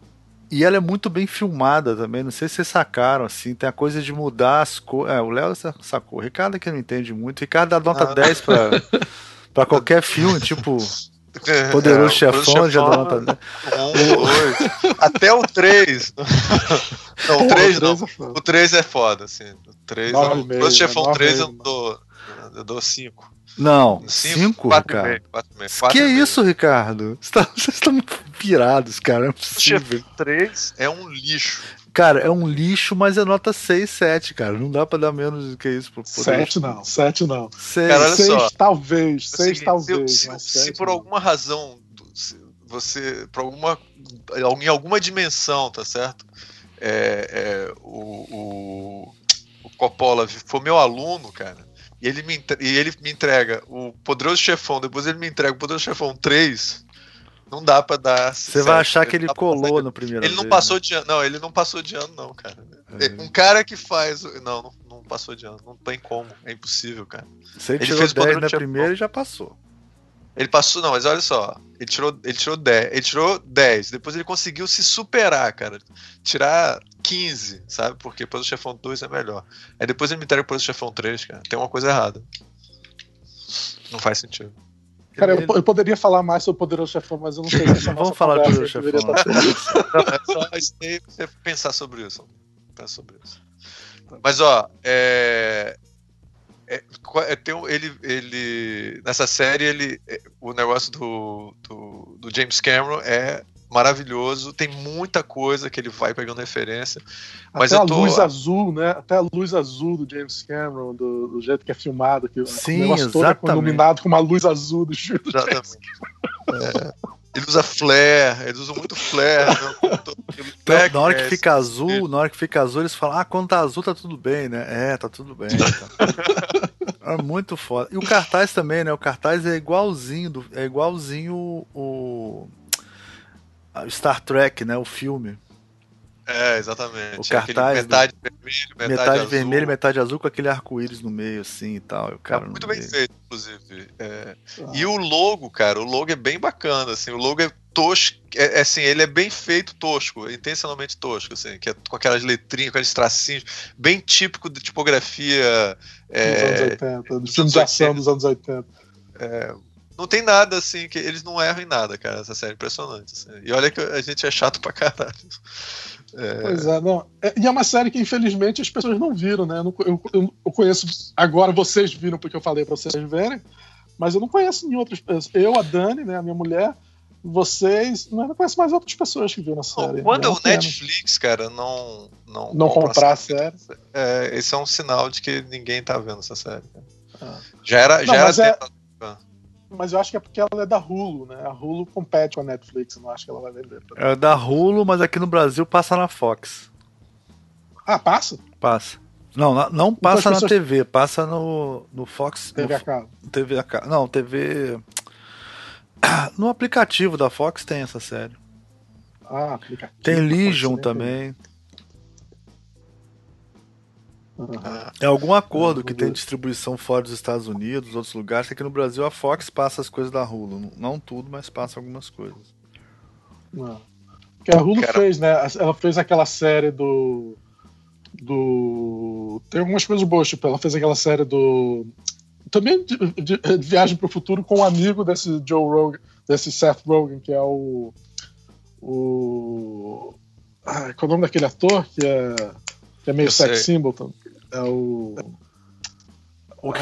E ela é muito bem filmada também, não sei se vocês sacaram, assim, tem a coisa de mudar as cores. É, o Léo sa- sacou. O Ricardo é que não entende muito. O Ricardo dá nota Ah. 10 pra, pra qualquer filme, tipo É, Poderoso o Chefão, já dá nota 10. Um, dois, até o 3. Não, o 3 não. É. O 3 é foda, assim. O 3 Nove o Poderoso Chefão nove e 3 eu meio, dou. Eu dou 5. Não, 5, 4 Ricardo. 4 meio, Que quatro e meio. isso, Ricardo? Vocês tá- estão pirados, cara. É possível. Chefão 3 é um lixo. Cara, é um lixo, mas é nota 6, 7, cara. Não dá pra dar menos do que isso pro poder. Sete não, sete não. 6. Cara, olha seis só. talvez, É o seis seguinte, talvez. Se, mas se- se sete por não. alguma razão se você, por alguma, em alguma dimensão, tá certo? É, é, o, o, o Coppola for meu aluno, cara, e ele, me, e ele me entrega o Poderoso Chefão, depois ele me entrega o Poderoso Chefão 3, não dá pra dar. Você vai achar que ele pra colou no primeiro Ele não vez, passou de ano, não, ele não passou de ano, não, cara. É. Um cara que faz. Não, não, não passou de ano, não tem como, é impossível, cara. Né? Você ele tirou fez 10 Poderoso na primeira e já passou. Ele passou, não, mas olha só. Ele tirou, ele tirou 10. Ele tirou 10. Depois ele conseguiu se superar, cara. Tirar 15, sabe? Porque depois o Chefão 2 é melhor. Aí depois ele me entrega depois o Chefão 3, cara. Tem uma coisa errada. Não faz sentido. Cara, eu, eu poderia falar mais sobre o Poderoso Chefão, mas eu não sei se essa Vamos falar do Poderoso Chefão, Não, é só você pensar sobre isso. Pensar sobre isso. Mas ó, é. é, é, tem um- ele, ele. Nessa série, ele. é, o negócio do, do, do James Cameron é maravilhoso. Tem muita coisa que ele vai pegando referência. Mas Até eu tô- a luz azul, né? Até a luz azul do James Cameron, do, do jeito que é filmado, que Sim, o negócio todo é exatamente. iluminado com uma luz azul do do James Exatamente. É, ele usa flare, eles usam muito flare. né? Então, na hora que fica azul, na hora que fica azul, eles falam: Ah, quando tá azul tá tudo bem, né? É, tá tudo bem. tá. É muito foda. E o cartaz também, né? O cartaz é igualzinho, do- é igualzinho o, a Star Trek, né? O filme. É, exatamente. O É aquele cartaz, metade vermelho, metade, Metade, azul. vermelho, metade azul, com aquele arco-íris no meio, assim e tal. e o cara É muito bem meio. feito, inclusive. É, Ah. E o logo, cara, o logo é bem bacana, assim, o logo é tosco, é, é assim, ele é bem feito tosco, é intencionalmente tosco, assim, que é com aquelas letrinhas, com aqueles tracinhos, bem típico de tipografia. Dos anos É, 80, dos filmes de ação dos anos 80. Não tem nada assim, que eles não erram em nada, cara, essa série é impressionante. assim. E olha que a gente é chato pra caralho. É, Pois é, não. É- E é uma série que, infelizmente, as pessoas não viram, né? Eu, não- eu- eu- conheço. Agora vocês viram porque eu falei pra vocês verem, mas eu não conheço nenhum outras pessoas. Eu, a Dani, né, a minha mulher, vocês. Não é, conheço mais outras pessoas que viram a série. Quando é o Netflix, cara, não. Não, não comprar a série. É, esse é um sinal de que ninguém tá vendo essa série. Ah. Já era. Não, já mas, era mas eu acho que é porque ela é da Hulu, né? A Hulu compete com a Netflix, eu não acho que ela vai vender. É da Hulu, mas aqui no Brasil passa na Fox. Ah, passa? Passa. Não, não passa então, na pessoas... TV, passa no, no Fox. TV no, a cabo. TV a cabo. Não, TV. No aplicativo da Fox tem essa série. Ah, aplicativo. Tem Legion também. É algum acordo que tem distribuição fora dos Estados Unidos, outros lugares. Aqui no Brasil a Fox passa as coisas da Hulu. Não tudo, mas passa algumas coisas. Não. Que a Hulu Cara... fez, né? Ela fez aquela série do. Do. Tem algumas coisas boas, tipo, ela fez aquela série do. Também de, de, de Viagem para o Futuro com um amigo desse Joe Rogan, desse Seth Rogen, que é o. O. Ah, qual é o nome daquele ator que é, que é meio sex symbol? É o. O que,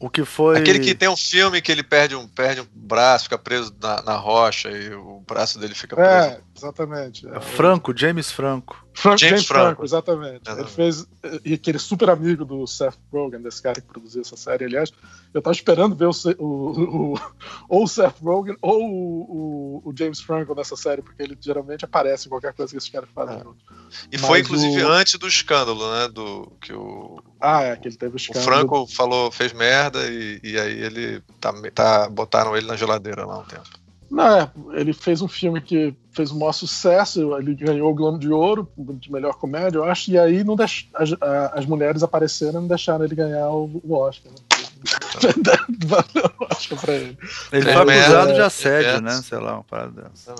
o que foi. Aquele que tem um filme que ele perde um, perde um braço, fica preso na, na rocha e o braço dele fica preso. É, exatamente. É, Franco, James Franco. Frank, James, James Franco. Franco. exatamente. Ele fez. E aquele super amigo do Seth Rogen, desse cara que produziu essa série. Aliás, eu tava esperando ver o, o, o ou o Seth Rogen ou o, o, James Franco nessa série, porque ele geralmente aparece em qualquer coisa que esses caras fazem. É. E Mas foi, inclusive, antes do escândalo, né? Do, que o, ah, é, que ele teve o escândalo. O Franco falou, fez merda e, e aí ele tá, tá, botaram ele na geladeira lá um tempo. Não, é, ele fez um filme que fez o maior sucesso, ele ganhou o Globo de Ouro de melhor comédia, eu acho, e aí não deix... as, as mulheres apareceram e não deixaram ele ganhar o, o Oscar. Né? Valeu o Oscar pra ele. Ele foi acusado de assédio, é, né? Sei lá, uma parada dessa.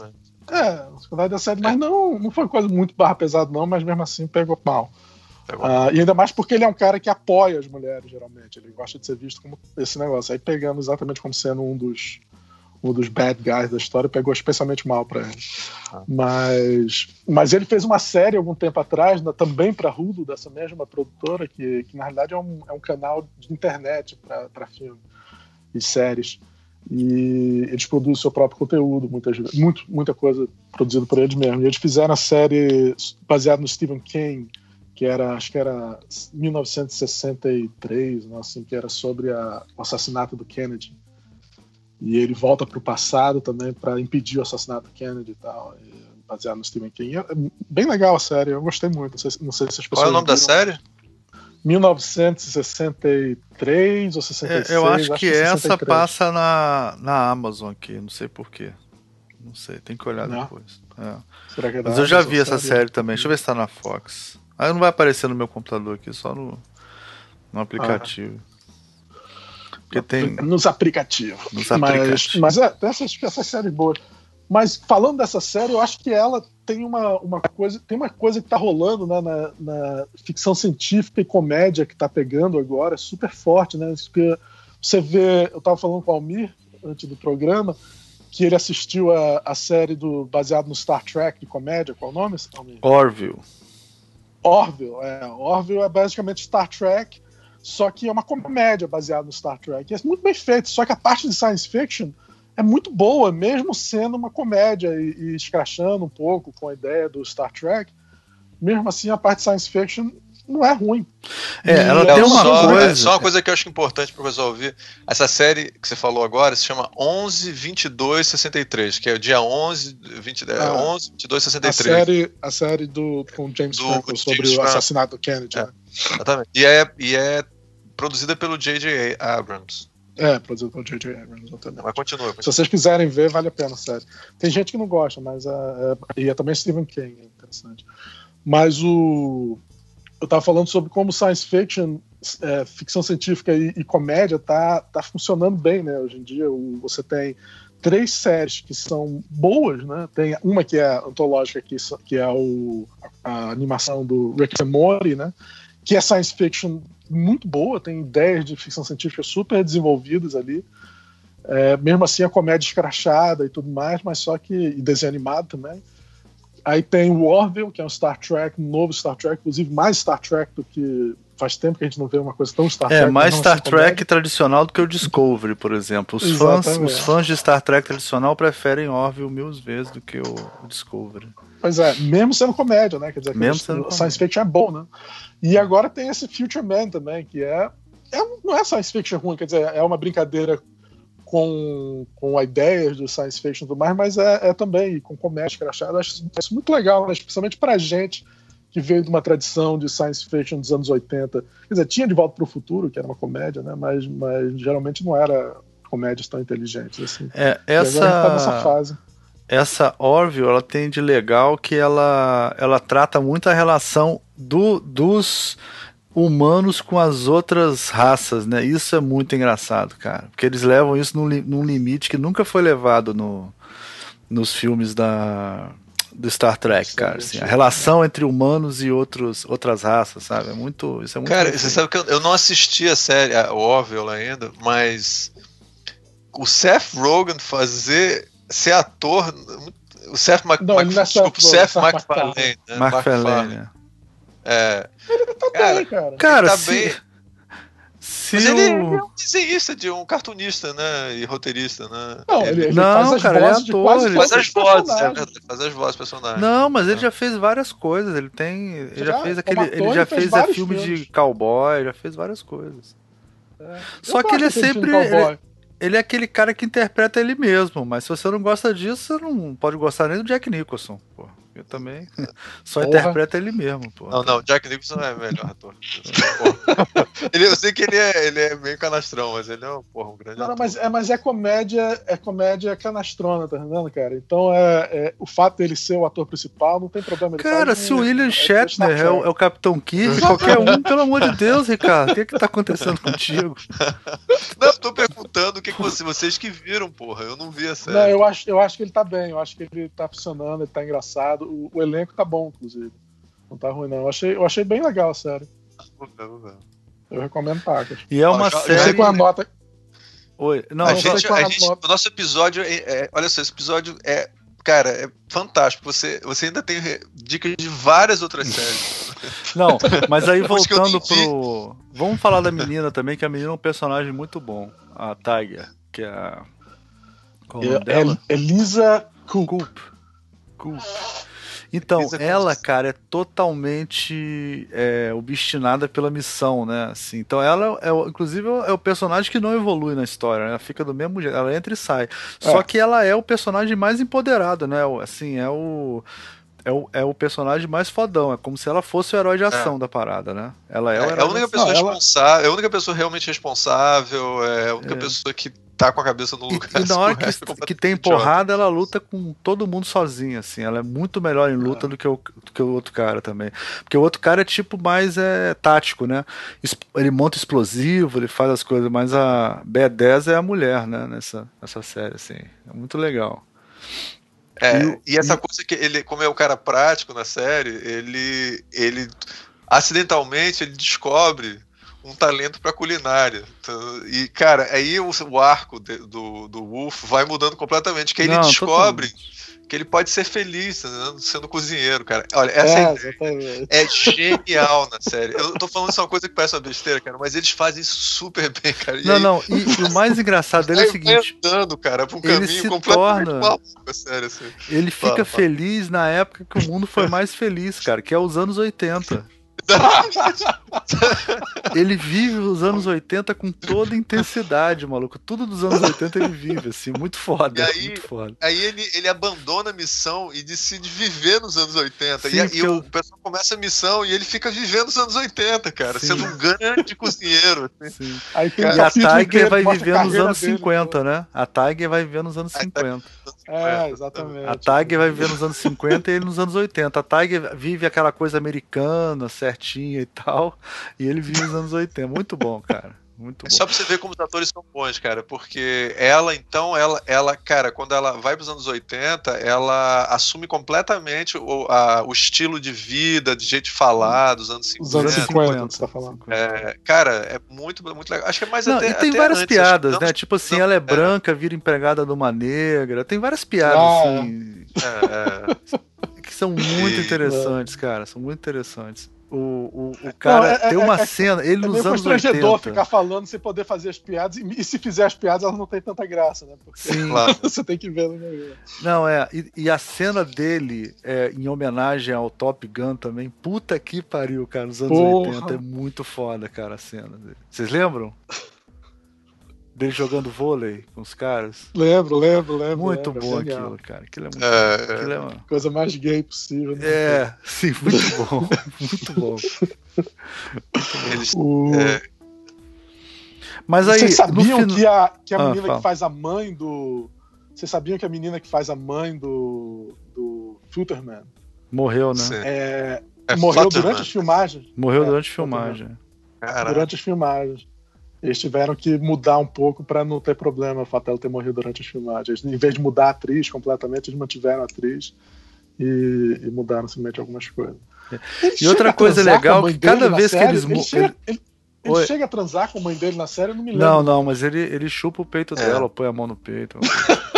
É, acusado de assédio, mas não, não foi coisa muito barra pesada, não, mas mesmo assim pegou mal. Uh, e ainda mais porque ele é um cara que apoia as mulheres, geralmente. Ele gosta de ser visto como esse negócio. Aí pegando exatamente como sendo um dos um dos bad guys da história, pegou especialmente mal para ele. Ah. Mas, mas ele fez uma série algum tempo atrás, na, também para Hulu, dessa mesma produtora, que, que na realidade é um, é um canal de internet para filme e séries. E eles produzem seu próprio conteúdo, muitas, muito, muita coisa produzida por eles mesmos. E eles fizeram a série baseada no Stephen King, que era, acho que era 1963, né, assim, que era sobre a, o assassinato do Kennedy e ele volta para o passado também para impedir o assassinato do Kennedy e tal, baseado no Stephen King. É bem legal a série, eu gostei muito. Não sei, não sei se as pessoas. Qual é o nome viram. da série? 1963 ou 66. É, eu acho, acho que, que essa passa na, na Amazon aqui, não sei porquê. Não sei, tem que olhar não. depois. É. Será que é Mas eu já vi essa série? série também. Deixa eu ver se tá na Fox. Aí não vai aparecer no meu computador aqui, só no, no aplicativo. Ah. Porque tem... Nos aplicativos. Nos aplicativos. Mas, mas é, essas, essas séries boas. Mas falando dessa série, eu acho que ela tem uma, uma coisa, tem uma coisa que tá rolando né, na, na, ficção científica e comédia que tá pegando agora, super forte, né? Porque você vê, eu tava falando com o Almir antes do programa, que ele assistiu a, a série do baseado no Star Trek de comédia, qual é o nome? Almir? Orville. Orville, é. Orville é basicamente Star Trek, só que é uma comédia baseada no Star Trek. É muito bem feito, só que a parte de science fiction é muito boa, mesmo sendo uma comédia e, e escrachando um pouco com a ideia do Star Trek. Mesmo assim, a parte de science fiction não é ruim. É, ela tem uma só, coisa. É, só uma coisa que eu acho importante para o pessoal ouvir. Essa série que você falou agora se chama 11 22 63, que é o dia 11 20, ah, 11 22 63. A série, a série do com James do, Franco sobre James o assassinato do Kennedy. É, né? Exatamente. E é, e é produzida pelo J.J. Abrams. É, produzido pelo J.J. Abrams, exatamente. Mas continua, continua, Se vocês quiserem ver, vale a pena, sério. Tem gente que não gosta, mas é, é, e é também Stephen King, é interessante. Mas o eu estava falando sobre como science fiction, é, ficção científica e, e, comédia tá, tá funcionando bem, né? Hoje em dia o, você tem três séries que são boas, né? Tem uma que é antológica, que, que é o, a animação do Rick and Morty, né? Que é science fiction muito boa, tem ideias de ficção científica super desenvolvidas ali. É, mesmo assim, a comédia escrachada e tudo mais, mas só que. e desenho animado também. Aí tem o Orville, que é um Star Trek, um novo Star Trek, inclusive mais Star Trek do que faz tempo que a gente não vê uma coisa tão Star Trek. É, mais Star Trek comédia. tradicional do que o Discovery, por exemplo. Os fãs, os fãs de Star Trek tradicional preferem Orville mil vezes do que o Discovery. Pois é, mesmo sendo comédia, né? Quer dizer, Mesmo que sendo o science fiction é bom, né? E agora tem esse Future Man também, que é, é não é science fiction ruim, quer dizer, é uma brincadeira com, com ideias do science fiction e tudo mais, mas é, é também com comédia escrachada. Eu Acho isso muito legal, né? especialmente pra gente que veio de uma tradição de science fiction dos anos 80. Quer dizer, tinha De Volta para o Futuro, que era uma comédia, né? Mas, mas geralmente não era comédias tão inteligentes assim. É, E agora a gente tá nessa essa, fase. essa Orville, ela tem de legal que ela, ela trata muito a relação do, dos humanos com as outras raças, né? Isso é muito engraçado, cara. Porque eles levam isso num, num limite que nunca foi levado no, nos filmes da, do Star Trek, cara. assim, a relação entre humanos e outros, outras raças, sabe? É muito, isso é muito Cara, você sabe que eu, eu não assisti a série, a Orville ainda, mas o Seth Rogen fazer ser ator. O Seth Mac, Não, Mac- ele não é desculpa, Seth Seth Rogen, Seth MacFarlane. né? McFarlane, É. Tá Cara, bem, cara. Cara, tá se, bem. se Mas o... ele, ele é um desenhista, de um cartunista, né? E roteirista, né? Não, ele, ele Não, faz as cara, ele é ator, ele- faz todos as vozes, é verdade, faz as vozes personagens. Não, mas ele já fez várias coisas. Ele tem. Ele já, Já, fez aquele. ator, ele já ele fez fez, é, filme filmes. de cowboy, já fez várias coisas. É. Só que ele é sempre. cowboy. Ele é aquele cara que interpreta ele mesmo, mas se você não gosta disso, você não pode gostar nem do Jack Nicholson, pô. Eu também só Porra. interpreta ele mesmo, pô. Não, não, Jack Nicholson é o melhor ator. Ele, eu sei que ele é, ele é meio canastrão, mas ele é um, porra, um grande Não, não, ator. mas, é, mas é comédia, é comédia canastrona, tá entendendo, cara? Então é, é- o fato dele ser o ator principal não tem problema. ele Cara, se o William é- Shatner é é o, é o Capitão Kirk, qualquer um, pelo amor de Deus, Ricardo, o que é que tá acontecendo contigo? Não, eu tô perguntando o que, que você- vocês que viram, porra. Eu não vi a série. Não, eu acho, eu acho que ele tá bem, eu acho que ele tá funcionando, ele tá engraçado. O, o elenco tá bom, inclusive. Não tá ruim, não. Eu achei, eu achei bem legal a série. Vou ver, vou ver. Eu recomendo Tacas. E é uma sei série. com a nota. Oi, não, a gente, a a gente- nota. o nosso episódio é, é- olha só, esse episódio é, cara, é fantástico. Você, você ainda tem dicas de várias outras séries. Não, mas aí eu voltando pro. Vamos falar da menina também, que a menina é um personagem muito bom. A Tiger, que é a. Qual é o nome dela? É- Elisa Coop. Coop. Coop. Então, ela, cara, é totalmente é, obstinada pela missão, né? Assim, então, ela, é, o- inclusive, é o personagem que não evolui na história, né? Ela fica do mesmo jeito, ela entra e sai. Só É. que ela é o personagem mais empoderado, né? Assim, é o. É o, é o personagem mais fodão, é como se ela fosse o herói de ação da parada, né? Ela é, É, o é herói a de única ação. pessoa Não, ela- responsável, é a única pessoa realmente responsável, é a única É. pessoa que tá com a cabeça no E, lugar. e na hora assim, o resto é que, que tem porrada, ela luta com todo mundo sozinha, assim. Ela é muito melhor em luta do, que o, do que o outro cara também. Porque o outro cara é tipo mais é, tático, né? Ele monta explosivo, ele faz as coisas, mas a B10 é a mulher, né? Nessa, nessa série, assim. É muito legal. É, E e essa coisa que ele, como é o cara prático na série, ele, ele acidentalmente ele descobre um talento pra culinária. Então, e, cara, aí o, o arco de- do, do Wolf vai mudando completamente, que aí ele Não, descobre totalmente. que ele pode ser feliz né, sendo cozinheiro, cara. Olha, essa É, ideia é genial na série. Eu tô falando isso é uma coisa que parece uma besteira, cara, mas eles fazem isso super bem, cara. E Não, aí, não, e, e o mais engraçado dele é o seguinte: andando, cara, pra um ele caminho se completamente torna- maluco, a série, assim. ele fica fala. feliz na época que o mundo foi mais feliz, cara, que é os anos 80. Ele vive os anos 80 com toda intensidade, maluco. Tudo dos anos 80 ele vive, assim, muito foda. E aí- muito foda. Aí ele, ele abandona a missão e decide viver nos anos 80. Sim, e, porque e o eu- pessoal começa a missão e ele fica vivendo nos anos 80, cara, Sim. sendo um grande cozinheiro. assim. Sim. Aí um E a Tiger vai viver nos anos dele, 50, né? A Tiger vai viver nos anos Aí tá- 50. É, exatamente. A Tiger vai viver nos anos 50 e ele nos anos 80. A Tiger vive aquela coisa americana, certinha e tal. E ele vive nos anos 80. Muito bom, cara. Muito É bom. só pra você ver como os atores são bons, cara, porque ela, então, ela, ela cara, quando ela vai pros anos 80, ela assume completamente o, a- o estilo de vida, de jeito de falar dos anos 50. Os anos 50, 50, você tá falando. É, cara, é muito, muito legal. Acho que é mais Não, até. e tem até várias antes, piadas, né? Tipo assim, não, ela é é. branca, vira empregada de uma negra. Tem várias piadas, Ah, assim, É, é. que são muito E- interessantes, cara. São muito interessantes. O, o, o cara Não, é- tem é- uma é- cena, ele É nos meio anos constrangedor 80. ficar falando sem poder fazer as piadas, e, e se fizer as piadas, elas não têm tanta graça, né? Porque Sim. Claro. você tem que ver no meio. Não, é. E, e a cena dele, é, em homenagem ao Top Gun também, puta que pariu, cara, nos anos Porra. 80. É muito foda, cara, a cena dele. Vocês lembram? Dele jogando vôlei com os caras? Lembro, lembro, lembro. Muito lembro, bom genial. aquilo, cara. Aquilo é muito É, bom. Aquilo é, uma- Coisa mais gay possível. né? é, sim, muito bom. Muito bom. Eles, O... É, Mas aí, Vocês sabiam que a, que a Ah, menina fala. que faz a mãe do. Vocês sabiam que a menina que faz a mãe do. do Futterman morreu, né? é, É morreu Flutterman. durante as filmagens? Morreu É, durante a filmagem. Caraca. Durante as filmagens. Eles tiveram que mudar um pouco para não ter problema o fato dela ter morrido durante as filmagens. Em vez de mudar a atriz completamente, eles mantiveram a atriz e, e mudaram simplesmente algumas coisas. Ele E outra coisa legal mãe que cada vez que série? eles Ele chega, ele- ele- ele Oi. chega a transar com a mãe dele na série, eu não me lembro. Não, não, mas ele, ele chupa o peito É. dela, põe a mão no peito.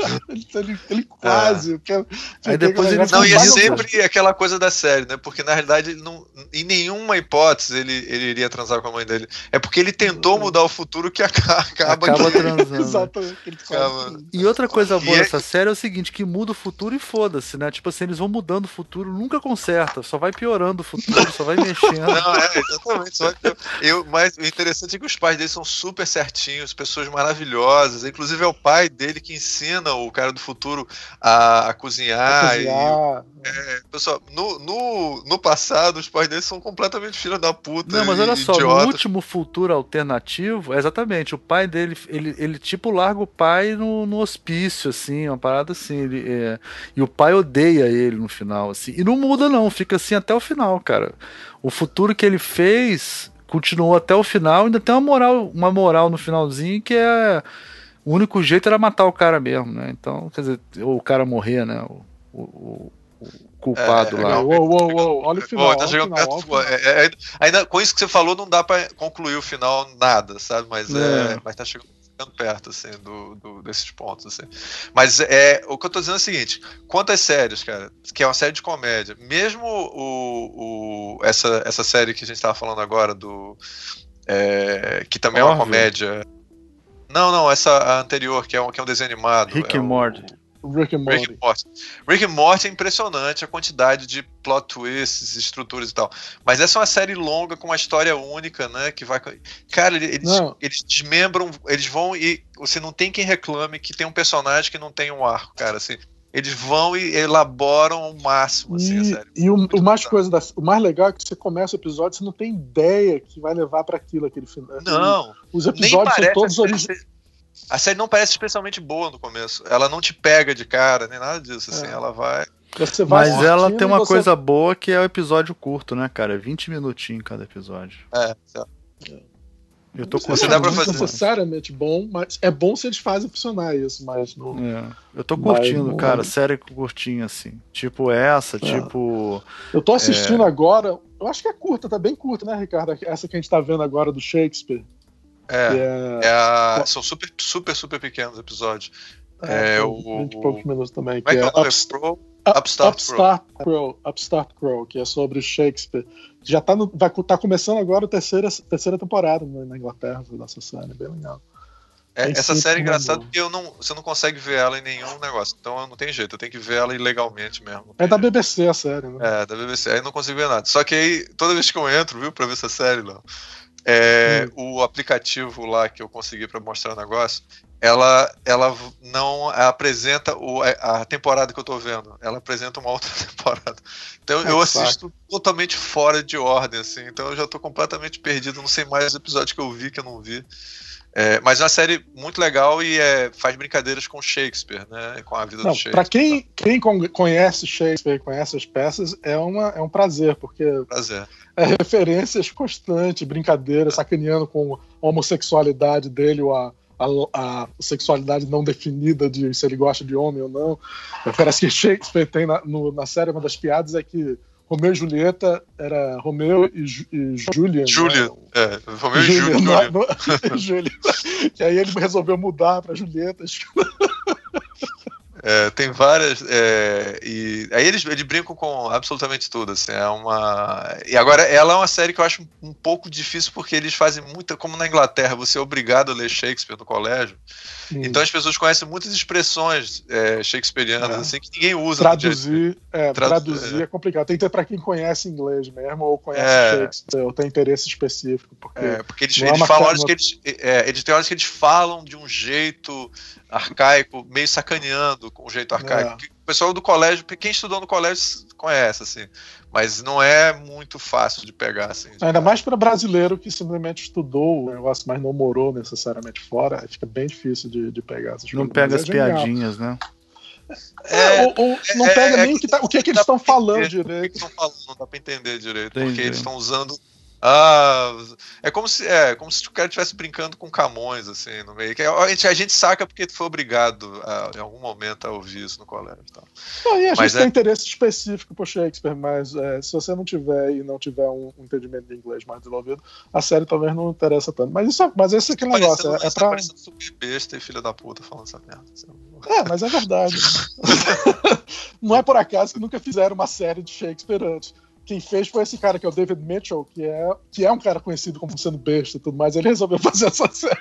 Ele, ele- ele quase. porque- Aí depois ele Não, e é sempre aquela coisa da série, né? Porque na realidade, ele não, em nenhuma hipótese ele, ele iria transar com a mãe dele. É porque ele tentou mudar o futuro que aca- acaba, Acaba que- transando. Exatamente. Ele Acaba- E outra coisa boa E é- dessa série é o seguinte, que muda o futuro e foda-se, né? Tipo assim, eles vão mudando o futuro, nunca conserta, só vai piorando o futuro, só vai mexendo. Não, é, exatamente. só que eu- Eu, mas o interessante é que os pais dele são super certinhos, pessoas maravilhosas. Inclusive é o pai dele que ensina o cara do futuro a, a cozinhar. e- cozinhar. pessoal, no, no, no passado, os pais dele são completamente filha da puta. Não, mas e olha só, no idiotas. último futuro alternativo, é exatamente, o pai dele, ele, ele tipo larga o pai no, no hospício, assim, uma parada assim, ele, é, e o pai odeia ele no final, assim, e não muda não, fica assim até o final, cara. O futuro que ele fez continuou até o final, ainda tem uma moral, uma moral no finalzinho que é o único jeito era matar o cara mesmo, né? Então, quer dizer, ou o cara morrer, né? O, o, o- culpado É, lá. Uou, uou, uou, olha o final. Tá olha o chegando final, perto olha o do- final. é- é- ainda com isso que você falou, não dá pra concluir o final nada, sabe? Mas, é. É. mas tá chegando perto, assim, do, do- desses pontos, assim. Mas é, o que eu tô dizendo é o seguinte, quanto às séries, cara, que é uma série de comédia, mesmo o, o- essa, essa série que a gente tava falando agora, do é, que também é uma Orville. comédia... Não, não, essa a anterior, que é um, que é um desenho animado. Rick é Morty. Rick and Rick Morty. and Morty. Rick and Morty é impressionante a quantidade de plot twists, estruturas e tal. Mas essa é uma série longa com uma história única, né? Que vai. Cara, ele- eles, Não. eles desmembram, eles vão e você não tem quem reclame que tem um personagem que não tem um arco, cara. Assim, eles vão e elaboram ao máximo, assim, a E, série. e o, o mais legal. coisa da- o mais legal é que você começa o episódio, você não tem ideia que vai levar para aquilo aquele final. Não, Os nem episódios parece. são todos a, série originais. a série não parece especialmente boa no começo. Ela não te pega de cara, nem nada disso. Assim, É. ela vai. Mas ela tem uma você- coisa boa que é o episódio curto, né, cara? 20 minutinhos cada episódio. É, Eu tô Você curtindo. dá pra não é fazer. necessariamente bom, mas é bom se eles fazem funcionar isso, mas não. É, eu tô Mas curtindo, não- cara, série curtinha assim. Tipo essa, tipo. Eu tô assistindo agora, eu acho que é curta, tá bem curta, né, Ricardo? Essa que a gente tá vendo agora do Shakespeare. é. É, É a- são super, super, super pequenos episódios. é, são o- 20 e poucos minutos também. Como é Que é, é o nome? Ups- Pro? Up- Upstart Upstart Crow. Upstart Crow, que é sobre Shakespeare. Já tá, no, vai, tá começando agora a terceira, terceira temporada na Inglaterra dessa série, bem legal. É, essa série é engraçada porque eu não, você não consegue ver ela em nenhum negócio. Então não tem jeito, eu tenho que ver ela ilegalmente mesmo. É da. BBC a série, né? É, da BBC. Aí eu não consigo ver nada. Só que aí, toda vez que eu entro, viu, pra ver essa série, não. É, Hum. O aplicativo lá que eu consegui pra mostrar o negócio, ela, ela não apresenta o, a temporada que eu tô vendo. Ela apresenta uma outra temporada. Então Ah, eu assisto totalmente fora de ordem, assim. Então eu já tô completamente perdido, não sei mais os episódios que eu vi, que eu não vi. É, mas é uma série muito legal e é, faz brincadeiras com Shakespeare, né? Com a vida Não, do Shakespeare. pra quem, quem con- conhece Shakespeare, conhece as peças, é, uma, é um prazer, porque Prazer. é referências constantes, brincadeiras, sacaneando com a homossexualidade dele, ou a, a, a sexualidade não definida de se ele gosta de homem ou não. Parece que Shakespeare tem na, no- na série uma das piadas é que Romeu e Julieta era Romeu e, Ju- e Julian. Julian. né? É, Romeu e Julian, não- não- Julian. Que aí ele resolveu mudar pra Julieta. É, tem várias. É, e aí eles, eles brincam com absolutamente tudo. Assim, é uma. E agora, ela é uma série que eu acho um pouco difícil porque eles fazem muita. Como na Inglaterra, você é obrigado a ler Shakespeare no colégio. Hum. Então as pessoas conhecem muitas expressões é, shakespearianas, é. assim, que ninguém usa. Traduzir, é, traduzir é. é complicado. Tem que ter para quem conhece inglês mesmo, ou conhece é. Shakespeare, ou tem interesse específico. Porque, é, porque eles, eles falam horas que eles. eles têm horas que eles falam de um jeito arcaico, meio sacaneando com o jeito arcaico. É. O pessoal do colégio, quem estudou no colégio conhece, assim. Mas não é muito fácil de pegar, assim. De Ainda mais para brasileiro que simplesmente estudou o negócio, mas não morou necessariamente fora, fica bem difícil de, de pegar essas Não pega as é piadinhas, né? É, é, ou, ou não é, pega é, nem o que, tá, o que, é que eles estão falando direito. Que falando, não dá para entender direito, Entendi. porque eles estão usando ah, é como se é como se o cara estivesse brincando com Camões, assim, no meio. A gente, a gente saca porque foi obrigado a, em algum momento a ouvir isso no colégio. Então. Não, e a mas gente é... tem interesse específico por Shakespeare, mas é, se você não tiver e não tiver um, um, entendimento de inglês mais desenvolvido, a série talvez não interessa tanto. Mas isso, mas esse é aquele negócio. É, é pra... parecendo super besta e filha da puta falando essa merda. Assim. É, mas é verdade. não é por acaso que nunca fizeram uma série de Shakespeare antes quem fez foi esse cara, que é o David Mitchell, que é, que é um cara conhecido como sendo besta e tudo mais. Ele resolveu fazer essa série.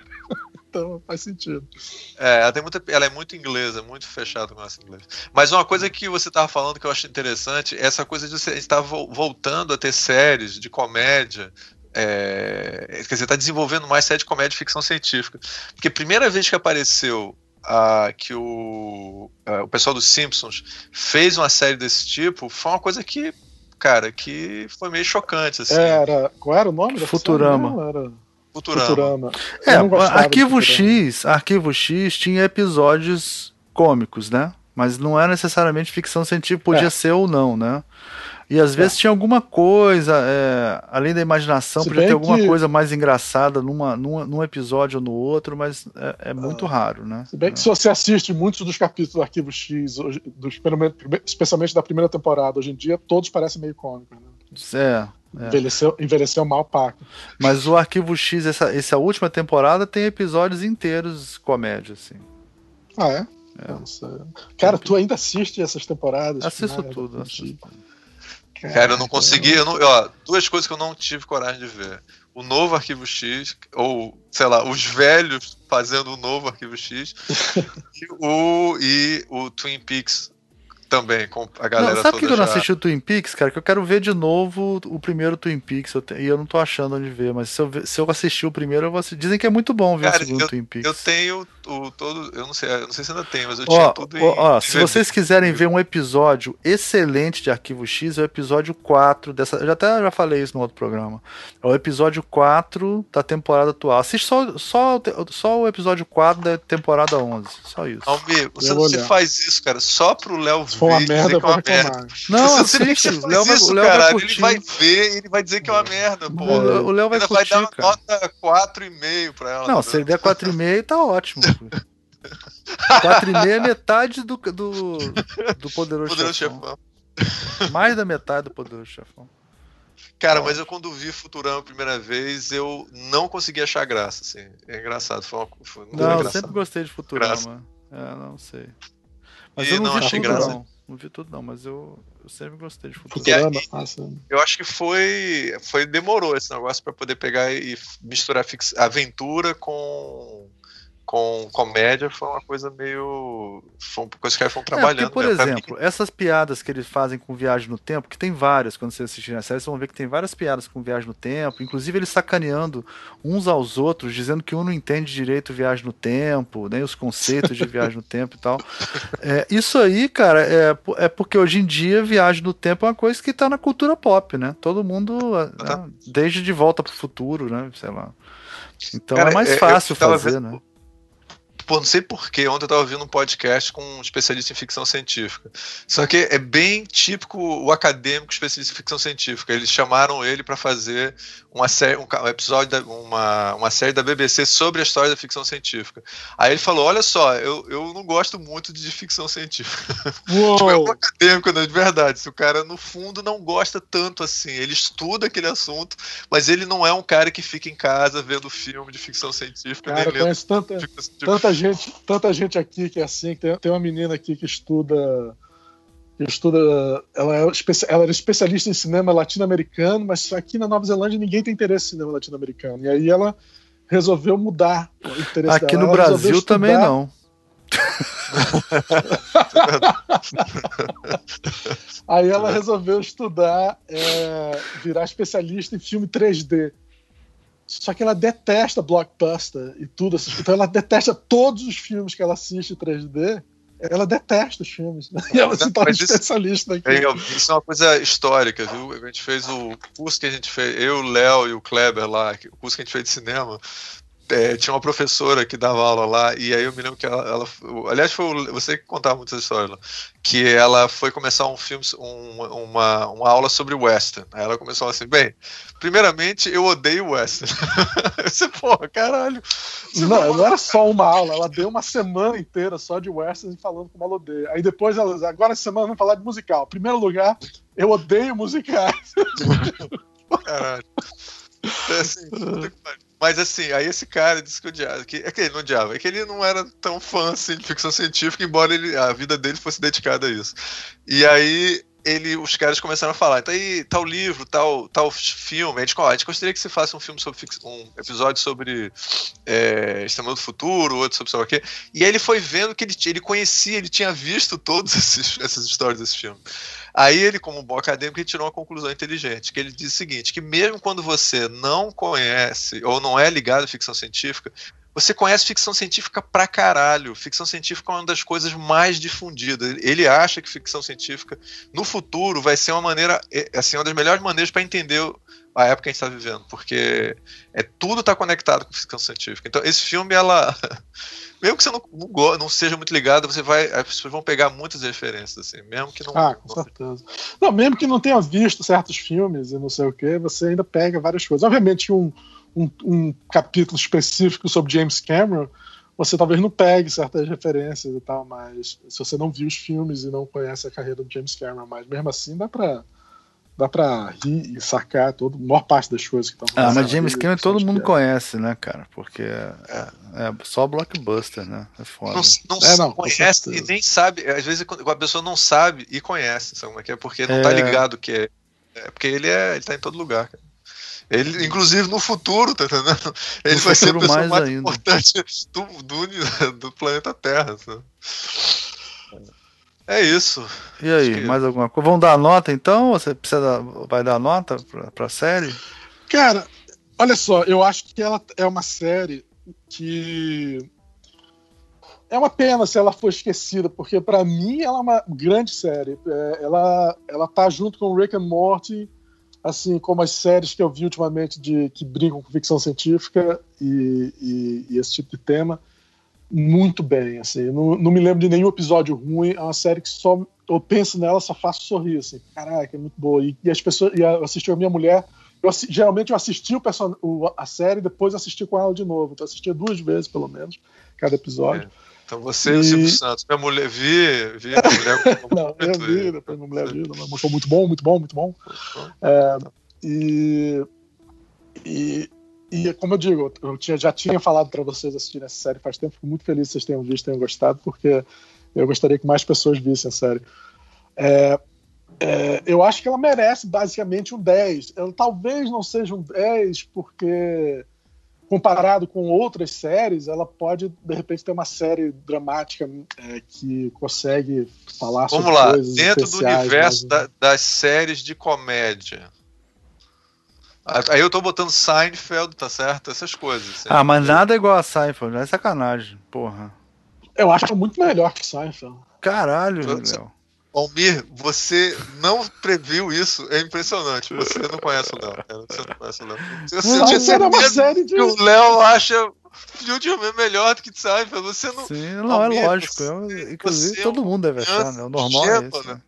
então faz sentido. É, ela, tem muita, ela é muito inglesa, muito fechada com essa inglês. Mas uma coisa que você estava falando que eu acho interessante é essa coisa de você estar voltando a ter séries de comédia é, quer dizer, está desenvolvendo mais série de comédia e ficção científica. Porque a primeira vez que apareceu uh, que o, o pessoal dos Simpsons fez uma série desse tipo, foi uma coisa que cara, que foi meio chocante, assim. Era, qual era o nome? Futurama. Não, era... Futurama. Futurama. É, Arquivo X, Arquivo X tinha episódios cômicos, né? Mas não era necessariamente ficção científica, podia é. ser ou não, né? E às vezes é. tinha alguma coisa, é, além da imaginação, Se podia ter alguma que... coisa mais engraçada numa, numa, num episódio ou no outro, mas é, é muito ah. raro, né? Se bem que se você assiste muitos dos capítulos do Arquivo X, dos, especialmente da primeira temporada, hoje em dia, todos parecem meio cômicos, né? É, é. Envelheceu, envelheceu mal Paco. Mas o Arquivo X, essa, essa última temporada, tem episódios inteiros comédia, assim. Ah, é? é. Cara, tu ainda assiste essas temporadas? Assisto tudo, assisto tudo. Cara, eu não consegui. Eu não, ó, duas coisas que eu não tive coragem de ver. O novo Arquivo X, ou, sei lá, os velhos fazendo o novo Arquivo X, e, o, e o Twin Peaks também, com a galera não, sabe que eu não assisti o Twin Peaks, cara? Que eu quero ver de novo o primeiro Twin Peaks eu te... e eu não tô achando onde ver, mas se eu, se eu assistir o primeiro, eu vou assistir. Dizem que é muito bom ver cara, o segundo eu, Twin Peaks. Eu tenho o todo, eu não sei, eu não sei se ainda tem, mas eu ó, tinha tudo ó, em, ó, Se vocês quiserem ver um episódio excelente de Arquivo X, é o episódio 4 dessa, eu já até já falei isso no outro programa. É o episódio 4 da temporada atual. Assiste só, só, só o episódio 4 da temporada 11, só isso. Almir, você, você faz isso, cara, só pro Léo ver uma merda, que é uma merda. Não, assiste. O Léo vai, isso, Léo vai Ele vai ver e ele vai dizer que é uma merda, pô. O Léo vai, curtir, vai dar uma nota 4,5 pra ela. Não, tá se ele der 4,5 tá ótimo. 4,5 é metade do, do, do Poderoso, Poderoso Chefão. Chefão. Mais da metade do Poderoso Chefão. Cara, mas eu quando vi Futurama a primeira vez, eu não consegui achar graça, assim. É engraçado. Foi uma, foi não, engraçado. eu sempre gostei de Futurama. É, não sei. Mas e eu não, não achei graça. Não. não vi tudo não, mas eu, eu sempre gostei de Futurama. Futurama eu acho que foi, foi demorou esse negócio para poder pegar e misturar fix, aventura com com comédia foi uma coisa meio. Foi uma coisa que eles foram trabalhando. É, porque, por exemplo, essas piadas que eles fazem com viagem no tempo, que tem várias, quando vocês assistirem a série, vocês vão ver que tem várias piadas com viagem no tempo, inclusive eles sacaneando uns aos outros, dizendo que um não entende direito viagem no tempo, nem os conceitos de viagem no tempo e tal. É, isso aí, cara, é, é porque hoje em dia viagem no tempo é uma coisa que tá na cultura pop, né? Todo mundo, né? desde De Volta pro Futuro, né? Sei lá. Então cara, é mais é, fácil fazer, né? Pô, não sei porquê, ontem eu estava ouvindo um podcast com um especialista em ficção científica. Só que é bem típico o acadêmico especialista em ficção científica. Eles chamaram ele para fazer uma série, um, episódio, da, uma, uma série da BBC sobre a história da ficção científica. Aí ele falou: Olha só, eu, eu não gosto muito de ficção científica. tipo, é um acadêmico, né, de verdade. Se o cara, no fundo, não gosta tanto assim, ele estuda aquele assunto, mas ele não é um cara que fica em casa vendo filme de ficção científica. Cara, nem lendo tanta, tanta gente, tanta gente aqui que é assim, que tem, tem uma menina aqui que estuda que estuda, ela, é, ela era especialista em cinema latino-americano, mas aqui na Nova Zelândia ninguém tem interesse em cinema latino-americano. E aí ela resolveu mudar o interesse Aqui dela. no Ela Brasil também não. Aí ela resolveu estudar, é, virar especialista em filme 3D. Só que ela detesta blockbuster e tudo. Então ela detesta todos os filmes que ela assiste em 3D. Ela detesta os filmes. né? E ela se torna isso- especialista aqui. É, Isso é uma coisa histórica, viu? A gente fez o curso que a gente fez, eu, o Léo e o Kleber lá, o curso que a gente fez de cinema. É, tinha uma professora que dava aula lá, e aí eu me lembro que ela. ela- aliás, foi você que contava muitas histórias lá. Que ela foi começar um filme, um- uma, uma aula sobre western. Aí ela começou assim: bem, primeiramente eu odeio western. Você, porra, caralho. Você Não, não era só uma aula, ela deu uma semana inteira só de western falando como ela odeia. Aí depois, ela, agora essa semana vamos falar de musical. Em primeiro lugar, eu odeio musicais. Caralho. É assim. Mas assim, aí esse cara disse que odiava. Que, é que ele não odiava, é que ele não era tão fã assim, de ficção científica, embora ele, a vida dele fosse dedicada a isso. E aí ele, os caras começaram a falar, então aí tal livro, tal, tal filme, a gente, ó, a gente gostaria que você faça um filme sobre um episódio sobre é, do Futuro, outro sobre sei lá o quê. E aí ele foi vendo que ele, ele conhecia, ele tinha visto todas essas histórias desse filme. Aí ele, como bom acadêmico, tirou uma conclusão inteligente, que ele diz o seguinte, que mesmo quando você não conhece ou não é ligado à ficção científica, você conhece ficção científica pra caralho. Ficção científica é uma das coisas mais difundidas. Ele acha que ficção científica no futuro vai ser uma maneira, é, assim, uma das melhores maneiras para entender a época que a gente está vivendo, porque é tudo está conectado com ficção científica. Então esse filme ela mesmo que você não, não, não seja muito ligado, você vai as pessoas vão pegar muitas referências assim, mesmo que não Ah, com não- certeza. Não, mesmo que não tenha visto certos filmes e não sei o que, você ainda pega várias coisas. Obviamente, um, um, um capítulo específico sobre James Cameron, você talvez não pegue certas referências e tal, mas se você não viu os filmes e não conhece a carreira do James Cameron, mas mesmo assim dá pra, dá pra rir e sacar todo, a maior parte das coisas que estão Ah, mas. James Cameron todo mundo conhece, né, cara? Porque é, é só blockbuster, né? É foda. não, não, É, não, conhece e nem sabe. Às vezes a pessoa não sabe e conhece, sabe como é que é? Porque não É. tá ligado que é. é porque ele é. Ele tá em todo lugar, cara. Ele, inclusive no futuro, tá entendendo? Ele No vai ser a pessoa mais mais, importante do, do, do planeta Terra. sabe? É isso. E aí, que- mais alguma coisa? Vamos dar nota então? Você precisa dar- vai dar nota pra, pra série? Cara, olha só, eu acho que ela é uma série que é uma pena se ela for esquecida, porque pra mim ela é uma grande série. É, ela ela tá junto com Rick and Morty, assim como as séries que eu vi ultimamente de que brincam com ficção científica e, e- e esse tipo de tema muito bem, assim. Não, não me lembro de nenhum episódio ruim. É uma série que só eu penso nela só faço sorrir, assim. Caraca, é muito boa. E, e as pessoas, e eu assisti a minha mulher. Eu, geralmente eu assisti o person, o- a série, depois assisti com ela de novo. Então eu assistia duas vezes, pelo menos, cada episódio. Então você e o Silvio Santos. Minha mulher vi, vi a mulher Não, eu vi, depois minha mulher mas mostrou muito bom, muito bom, muito bom. É, e, e, e como eu digo, eu tinha, já tinha falado para vocês assistirem essa série faz tempo, fico muito feliz que vocês tenham visto, tenham gostado, porque eu gostaria que mais pessoas vissem a série. É, é, eu acho que ela merece basicamente um 10. Ela talvez não seja um 10, porque comparado com outras séries, ela pode de repente ter uma série dramática é, que consegue falar Vamos sobre lá, coisas dentro do universo mas- da- das séries de comédia. Aí eu tô botando Seinfeld, tá certo? Essas coisas. assim. Ah, mas nada é igual a Seinfeld, é sacanagem, porra. Eu acho muito melhor que Seinfeld. Caralho, Léo. Almir, você não previu isso, é impressionante. Você não conhece o Léo. Você não conhece o Léo. Você Não, tinha isso uma certeza série de. que o Léo acha Filtro melhor do que Seinfeld. Você não. Sim, não, é Almir, lógico. você- eu- inclusive, é todo mundo deve achar, né? O normal é ingênuo, esse. né?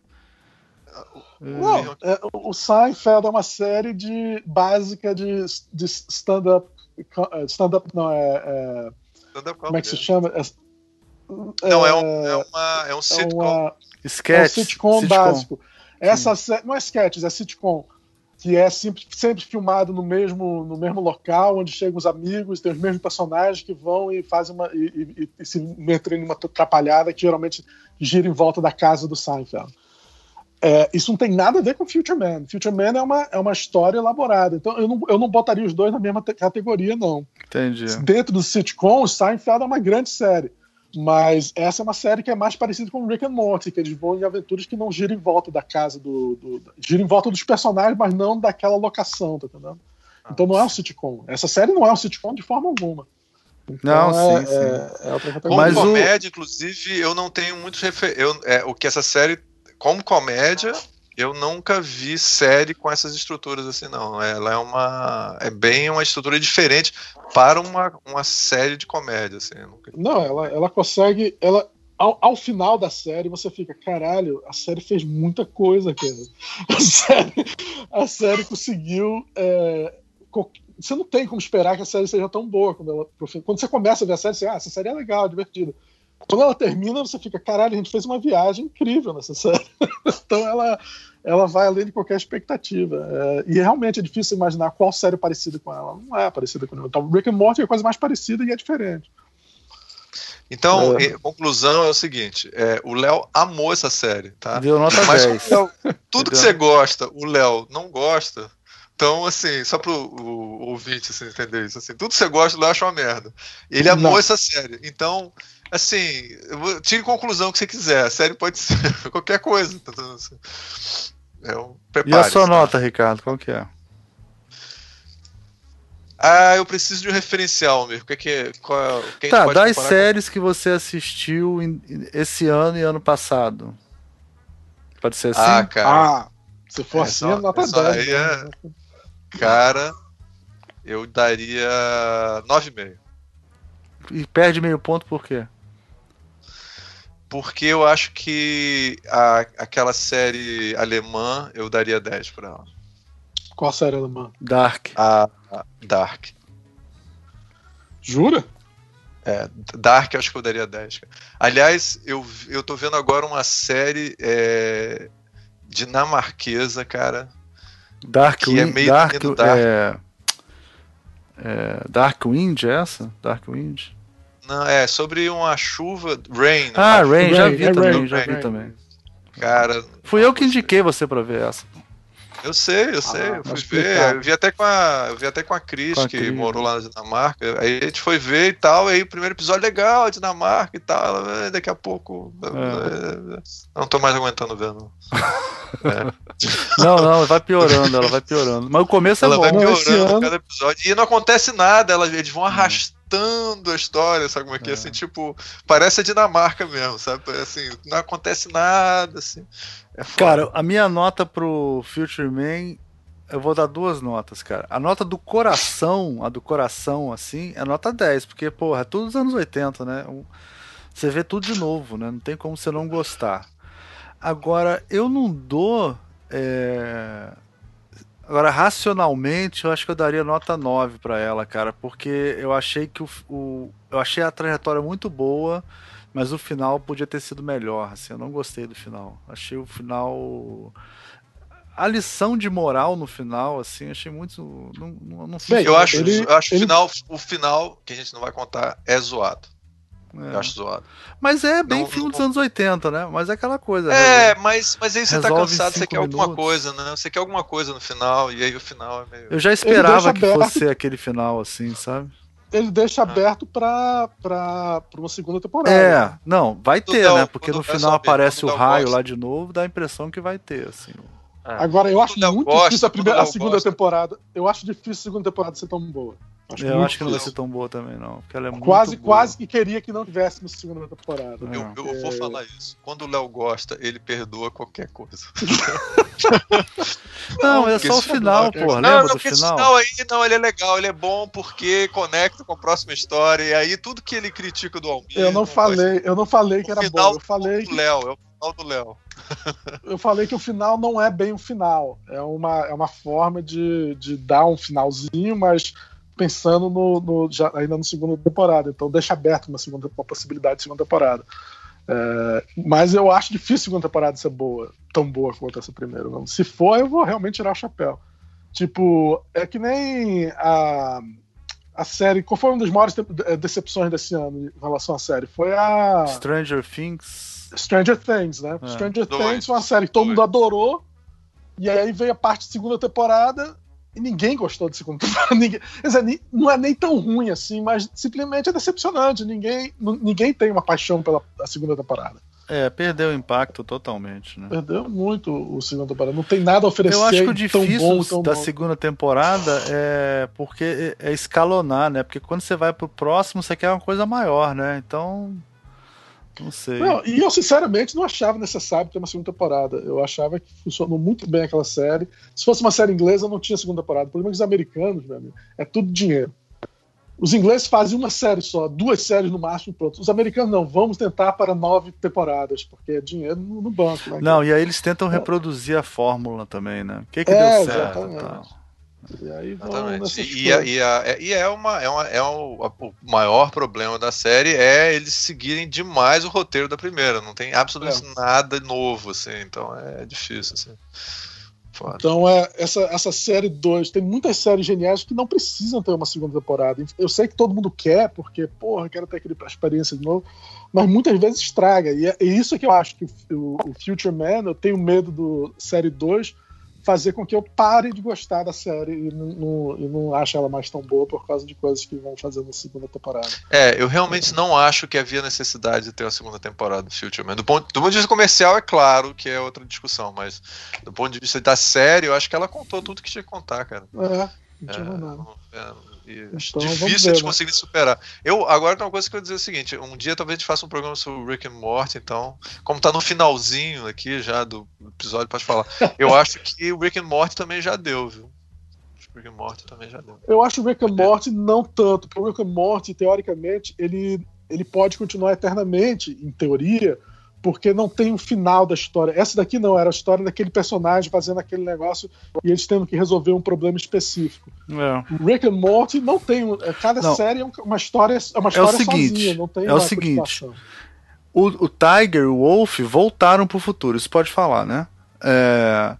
Né? Não, é, o Seinfeld é uma série de básica de, de stand-up. eh, Stand-up não é. é- Stand-up como é que se comedy. chama? É, Não, é um, é uma, é um é sitcom. uma- é um Sketch. sitcom, básico. Essa sé- não é sketches, é sitcom. que é sempre, sempre filmado no mesmo, no mesmo local, onde chegam os amigos, tem os mesmos personagens que vão e fazem uma. e, e, e se metem numa atrapalhada que geralmente gira em volta da casa do Seinfeld. É, isso não tem nada a ver com Future Man. Future Man é uma, é uma história elaborada. Então eu não, eu não botaria os dois na mesma categoria, não. Entendi. Dentro do sitcom, Seinfeld é uma grande série. Mas essa é uma série que é mais parecida com Rick and Morty, que eles vão em aventuras que não giram em volta da casa do. do giram em volta dos personagens, mas não daquela locação, tá entendendo? Então não é um sitcom. Essa série não é um sitcom de forma alguma. Então, não, é, sim, sim. É, é outra Como. Mas o- comédia, inclusive, eu não tenho muitos refer... eu, é, O que essa série, como comédia, eu nunca vi série com essas estruturas assim, não. Ela é uma. É bem uma estrutura diferente para uma, uma série de comédia, assim. nunca- Não, ela, ela consegue. Ela, ao, ao final da série, você fica, caralho, a série fez muita coisa, cara. A série, a série conseguiu. é, co- você não tem como esperar que a série seja tão boa quando, ela, quando você começa a ver a série, você, ah, essa série é legal, divertida. Quando ela termina, você fica, caralho, a gente fez uma viagem incrível nessa série. então ela, ela vai além de qualquer expectativa. É, e realmente é difícil imaginar qual série é parecida com ela. Não é parecida com ela. Então, Rick and Morty é a coisa mais parecida e é diferente. Então, É. conclusão é o seguinte: é, o Léo amou essa série, tá? Deu nota Mas 10. como o Léo- tudo que você gosta, o Léo não gosta. Então, assim, só pro o, ouvinte assim, entender isso, assim, tudo que você gosta, o Léo acha uma merda. Ele amou Não. essa série. Então, assim, tire conclusão que você quiser. A série pode ser qualquer coisa. tá? Assim, É um, E a sua nota, Ricardo? Qual que é? Ah, eu preciso de um referencial, mesmo. O que é que qual quem Tá, pode das séries que você assistiu em- esse ano e ano passado. Pode ser com- assim? Ah, cara. Ah, se for É assim, só- nota é só 10. aí é- né? Cara, eu daria 9,5. E perde meio ponto por quê? Porque eu acho que a, aquela série alemã eu daria 10 pra ela. Qual série alemã? Dark. A, a Dark. Jura? É, Dark eu acho que eu daria 10. cara. Aliás, eu, eu tô vendo agora uma série é, dinamarquesa, cara. Dark Que é Wind. meio Dark, Dark. É, é, Dark Wind, é essa? Dark Wind. Não, é sobre uma chuva. Rain. Ah, uma Rain, já Rain, vi é também, Rain, já vi Rain. também. Cara. Fui eu que indiquei você pra ver essa. Eu sei, eu sei, Ah, eu fui ver, eu vi até com a, eu vi até com a Cris, Com a que Cris, morou né? lá na Dinamarca. Aí a gente foi ver e tal, aí o primeiro episódio legal, Dinamarca e tal. ela, "Eh, Daqui a pouco. É. eh, Não tô mais aguentando ver, não. Não, não, vai piorando, ela vai piorando. Mas o começo é Ela bom. vai Não, piorando cada episódio. E não acontece nada, ela, eles vão arrastando a história, sabe como é que é? É. Assim, tipo, parece a Dinamarca mesmo, sabe? Assim, não acontece nada, assim. É. Cara, a minha nota pro Future Man, eu vou dar duas notas, cara. A nota do coração, a do coração, assim, é nota 10, porque, porra, é tudo dos anos 80, né? Você vê tudo de novo, né? Não tem como você não gostar. Agora, eu não dou. é, Agora, racionalmente, eu acho que eu daria nota 9 pra ela, cara, porque eu achei que o, o- eu achei a trajetória muito boa, mas o final podia ter sido melhor, assim, eu não gostei do final. Achei o final a lição de moral no final, assim, achei muito não não, não Bem, eu acho, ele- eu acho o ele- final, o final, que a gente não vai contar, é zoado. É. Eu acho zoado. Mas é bem Não- filme não- dos anos 80, né? Mas é aquela coisa. É, mas, mas aí você tá cansado, você quer alguma minutos. coisa, né? Você quer alguma coisa no final, e aí o final é meio. Eu já esperava que aberto. fosse ser aquele final, assim, sabe? Ele deixa Ah. aberto pra, pra, pra uma segunda temporada. É, não, vai ter, né? Porque no final aparece o raio gosto. lá de novo, dá a impressão que vai ter, assim. Agora, eu acho eu muito gosto, difícil a, primeira, a eu segunda gosto. temporada. Eu acho difícil a segunda temporada ser tão boa. eu muito acho que não vai ser tão boa também, não. Porque ela é muito Quase, boa. quase que queria que não tivesse na segunda temporada. É. Eu, eu vou falar isso. Quando o Léo gosta, ele perdoa qualquer coisa. Não, é porque só o esse final, final- porra. não, Lembra não, do porque esse final? final aí, não, ele é legal, ele é bom porque conecta com a próxima história. E aí tudo que ele critica do Almir. Eu não falei, eu não falei que O era final bom. Eu falei Léo, é o final do Léo. Eu falei que o final não é bem um final. É uma, é uma forma de, de dar um finalzinho, mas pensando no, no- já, ainda na segunda temporada. Então deixa aberto uma, segunda, uma possibilidade de segunda temporada. É, mas eu acho difícil a segunda temporada ser boa, tão boa quanto essa primeira. Não. Se for, eu vou realmente tirar o chapéu. Tipo, é que nem a, a série. Qual foi uma das maiores eh, decepções desse ano em relação à série? Foi a Stranger Things. Stranger Things, né? É. Stranger Dois. Things foi uma série que todo mundo adorou. E aí veio a parte de segunda temporada e ninguém gostou de segunda temporada. Ninguém, quer dizer, não é nem tão ruim assim, mas simplesmente é decepcionante. Ninguém, ninguém tem uma paixão pela a segunda temporada. É, perdeu o impacto totalmente, né? Perdeu muito o segunda temporada. Não tem nada a oferecer. Eu acho que o tão difícil bom, tão da bom. segunda temporada é porque é escalonar, né? Porque quando você vai pro próximo, você quer uma coisa maior, né? Então. Não sei. Não, e eu, sinceramente, não achava necessário ter uma segunda temporada. Eu achava que funcionou muito bem aquela série. Se fosse uma série inglesa, não tinha segunda temporada. O problema é que os americanos, meu amigo, é tudo dinheiro. Os ingleses fazem uma série só, duas séries no máximo, pronto. Os americanos não, vamos tentar para nove temporadas, porque é dinheiro no, banco. Né? Não, e aí eles tentam reproduzir a fórmula também, né? O que, que É, deu certo exatamente. tal. E aí Exatamente. E, a- e, a- é- e é, uma, é, uma, é um- a- o maior problema da série é eles seguirem demais o roteiro da primeira. Não tem absolutamente É. nada novo, assim. Então é difícil, assim. Foda. Então, é, essa, essa série 2, tem muitas séries geniais que não precisam ter uma segunda temporada. Eu sei que todo mundo quer, porque, porra, quero ter aquele experiência de novo, mas muitas vezes estraga. E é, é isso que eu acho que o, o- o Future Man, eu tenho medo do série 2 fazer com que eu pare de gostar da série e não, não, e não ache ela mais tão boa por causa de coisas que vão fazer na segunda temporada. É, eu realmente não acho que havia necessidade de ter uma segunda temporada do Future Man. Do ponto, do ponto de vista comercial, é claro que é outra discussão, mas do ponto de vista da série, eu acho que ela contou tudo que tinha que contar, cara. É, não É, tinha nada. não- é, acho Então, difícil ver, de né? conseguir superar. Eu, agora tem uma coisa que eu ia dizer é o seguinte: um dia talvez a gente faça um programa sobre o Rick and Morty, então, como tá no finalzinho aqui já do episódio, pode falar. Eu acho que o Rick and Morty também já deu, viu? Acho que o Rick and Morty também já deu. Eu acho o Rick and Morty não tanto, porque o Rick and Morty, teoricamente, ele, ele pode continuar eternamente, em teoria, porque não tem um final da história. Essa daqui não, era a história daquele personagem fazendo aquele negócio e eles tendo que resolver um problema específico. É. O Rick and Morty não tem. um- Cada Não. série é um- uma história, é uma história seguinte, sozinha, não tem é o seguinte. O, o Tiger e o Wolf voltaram pro futuro, isso pode falar, né? É,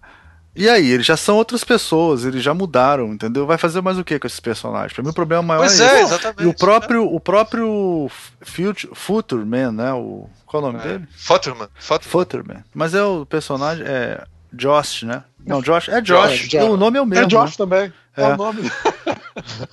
E aí, eles já são outras pessoas, eles já mudaram, entendeu? Vai fazer mais o que com esses personagens? Pra mim o problema maior Pois é, é, esse. exatamente. E o próprio, o próprio Future, Future Man, né? O, qual é o nome É. dele? Futterman. Futterman. Futterman. Mas é o personagem, é Josh, né? Não, Josh, é Josh. Josh, Josh. O nome é o mesmo. É Josh também. É, É. o nome. né?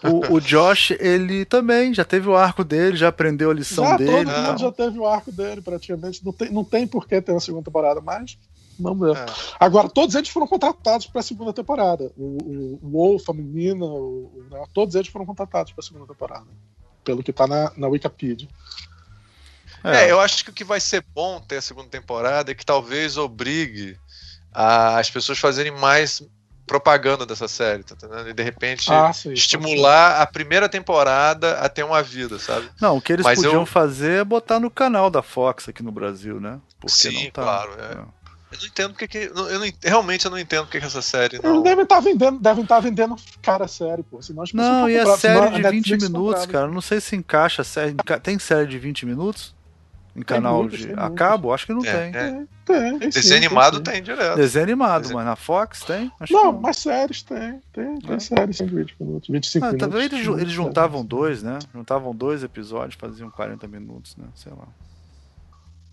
O, o Josh, ele também já teve o arco dele, já aprendeu a lição Já, dele. todo mundo tal. já teve o arco dele, praticamente. Não tem, não tem por que ter uma segunda temporada, mas vamos ver. É. Agora, todos eles foram contratados para a segunda temporada. O, o, o Wolf, a menina, o, o- né, todos eles foram contratados para a segunda temporada. Pelo que tá na, na Wikipedia. É, eu acho que o que vai ser bom ter a segunda temporada é que talvez obrigue a- as pessoas fazerem mais propaganda dessa série, tá entendendo? E de repente Ah, sim. estimular a primeira temporada a ter uma vida, sabe? Não, o que eles Mas podiam eu- fazer é botar no canal da Fox aqui no Brasil, né? Porque Sim, não tá. claro, é. Eu não entendo porque que. Eu não, realmente eu não entendo porque que essa série Eles não. devem estar vendendo, devem estar vendendo cara sério, pô. Senão as Não, e a senão série de 20 Netflix minutos, cara. Não sei se encaixa. Série, tem série de 20 minutos? Em canal muitas, de. tem A cabo? Acho que não É, tem. é. Tem, tem, tem sim, Desenho animado sim. tem direto. Desenho animado, Desenho- mas na Fox tem? Acho Não, que mas séries tem. Tem, tem É. séries sem 20 minutos, 25 Ah, minutos. talvez eles, eles Tem. juntavam dois, né? Juntavam dois episódios, faziam 40 minutos, né? Sei lá.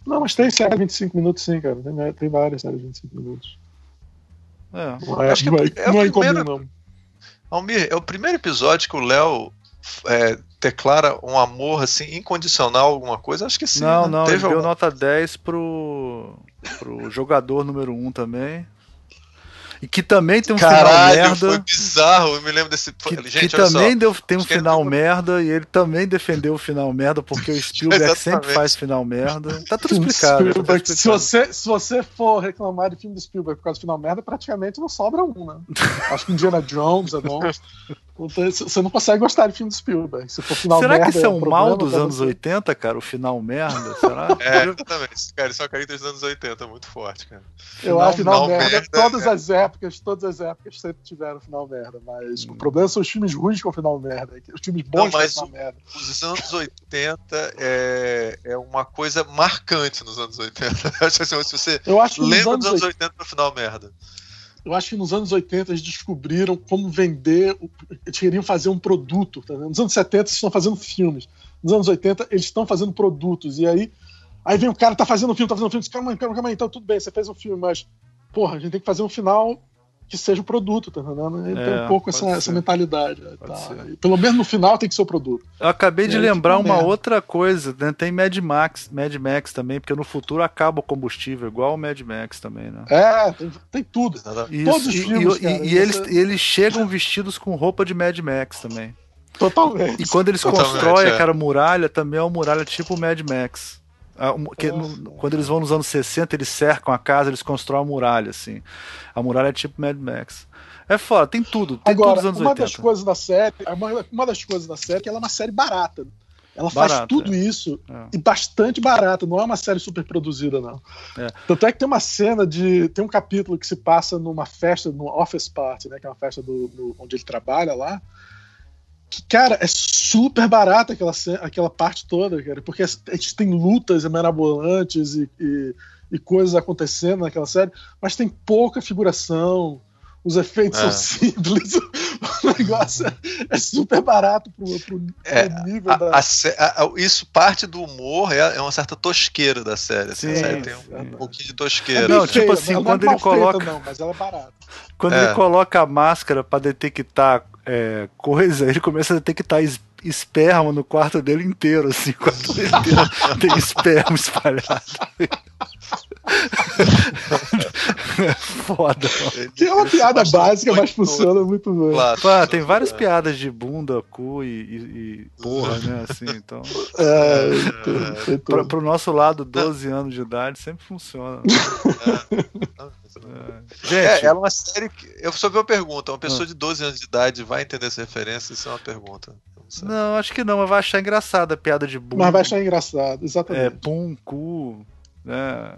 Não, mas tem série de 25 minutos sim, cara. Tem, tem várias séries de 25 minutos. É. Não é, Acho que não é, é o não é incomum, primeiro- não. Almir, é o primeiro episódio que o Léo é, declara um amor assim incondicional alguma coisa? Acho que sim. não, né? não, ele Teve deu algum... nota 10 pro, pro jogador número 1 também. E que também tem um final Caralho, foi merda. bizarro. Eu me lembro desse. Que, Gente, que olha também só. deu, tem um Acho ele final merda e ele também defendeu o final merda porque o Spielberg sempre faz final merda. Tá tudo explicado. tá se, você, se você for reclamar de filme do Spielberg por causa do final merda, praticamente não sobra um, né? Acho que Indiana Jones é bom. Você não consegue gostar de filme do Spielberg. Se for final Será merda, que isso é um um problema mal dos anos você. 80, cara? O final merda? Será? É, exatamente. Cara, isso é uma característica dos anos 80, muito forte, cara. Eu Final- acho final, final merda. merda, todas é. as épocas, todas as épocas sempre tiveram final merda. Mas Hum. o problema são os filmes ruins com final merda. Os filmes bons Não, com final merda. Os anos 80 é, é uma coisa marcante nos anos 80. Acho assim, se você Eu acho lembra anos dos anos 80, 80 no final merda. eu acho que nos anos 80 eles descobriram como vender, eles queriam fazer um produto. Tá nos anos 70 eles estão fazendo filmes. Nos anos 80 eles estão fazendo produtos. E aí, aí vem o cara, tá fazendo um filme, tá fazendo um filme, calma aí, calma aí, então tudo bem, você fez um filme, mas, porra, a gente tem que fazer um final que seja o produto, tá entendendo? Ele é, tem um pouco essa, essa, mentalidade. Tá? Pelo menos no final tem que ser o produto. Eu acabei de lembrar uma merda. outra coisa, né? Tem Mad Max, Mad Max também, porque no futuro acaba o combustível, igual o Mad Max também, né? É, tem, tem tudo. Isso, Todos os filmes, e, cara, e, e eles, eles chegam vestidos com roupa de Mad Max também. Totalmente. E quando eles Totalmente, constroem é. aquela muralha, também é uma muralha tipo Mad Max. Ah, que, no, quando eles vão nos anos 60, eles cercam a casa, eles constroem a muralha, assim. A muralha é tipo Mad Max. É foda, tem tudo. Tem Agora, tudo uma 80. das coisas da série, uma, uma, das coisas da série é que ela é uma série barata. Ela barata, faz tudo é. isso é. e bastante barata, não é uma série super produzida, não. É. Tanto é que tem uma cena de. Tem um capítulo que se passa numa festa, no office party, né? Que é uma festa do, do onde ele trabalha lá. Que, cara, é super barata aquela, aquela parte toda, cara, porque a gente tem lutas mirabolantes e, e, e coisas acontecendo naquela série, mas tem pouca figuração, os efeitos é. são simples, o negócio é, é super barato pro, pro, pro é, nível a, da. A, a, isso parte do humor, é, é, uma certa tosqueira da série. Assim, sim, a série tem um, um, pouquinho de tosqueira. Não, tipo assim, não quando ele coloca. Feita, não, mas ela é barata. Quando ele é. coloca a máscara para detectar é, coisa, ele começa a detectar esperma no quarto dele inteiro, assim, quarto dele inteiro tem esperma espalhado. Foda. Que é uma piada básica, mas funciona muito bem. Claro. Pá, tem várias piadas de bunda, cu e, e, e porra, né? Assim, então. É, é, pra, pro nosso lado, 12 anos de idade, sempre funciona. É. Gente, é, ela é uma série que. Eu só vi uma pergunta: uma pessoa ah. de 12 anos de idade vai entender essa referência? Isso é uma pergunta. Não, não acho que não, mas vai achar engraçada a piada de bunda. Mas vai achar engraçado, exatamente. É, pum, cu, né?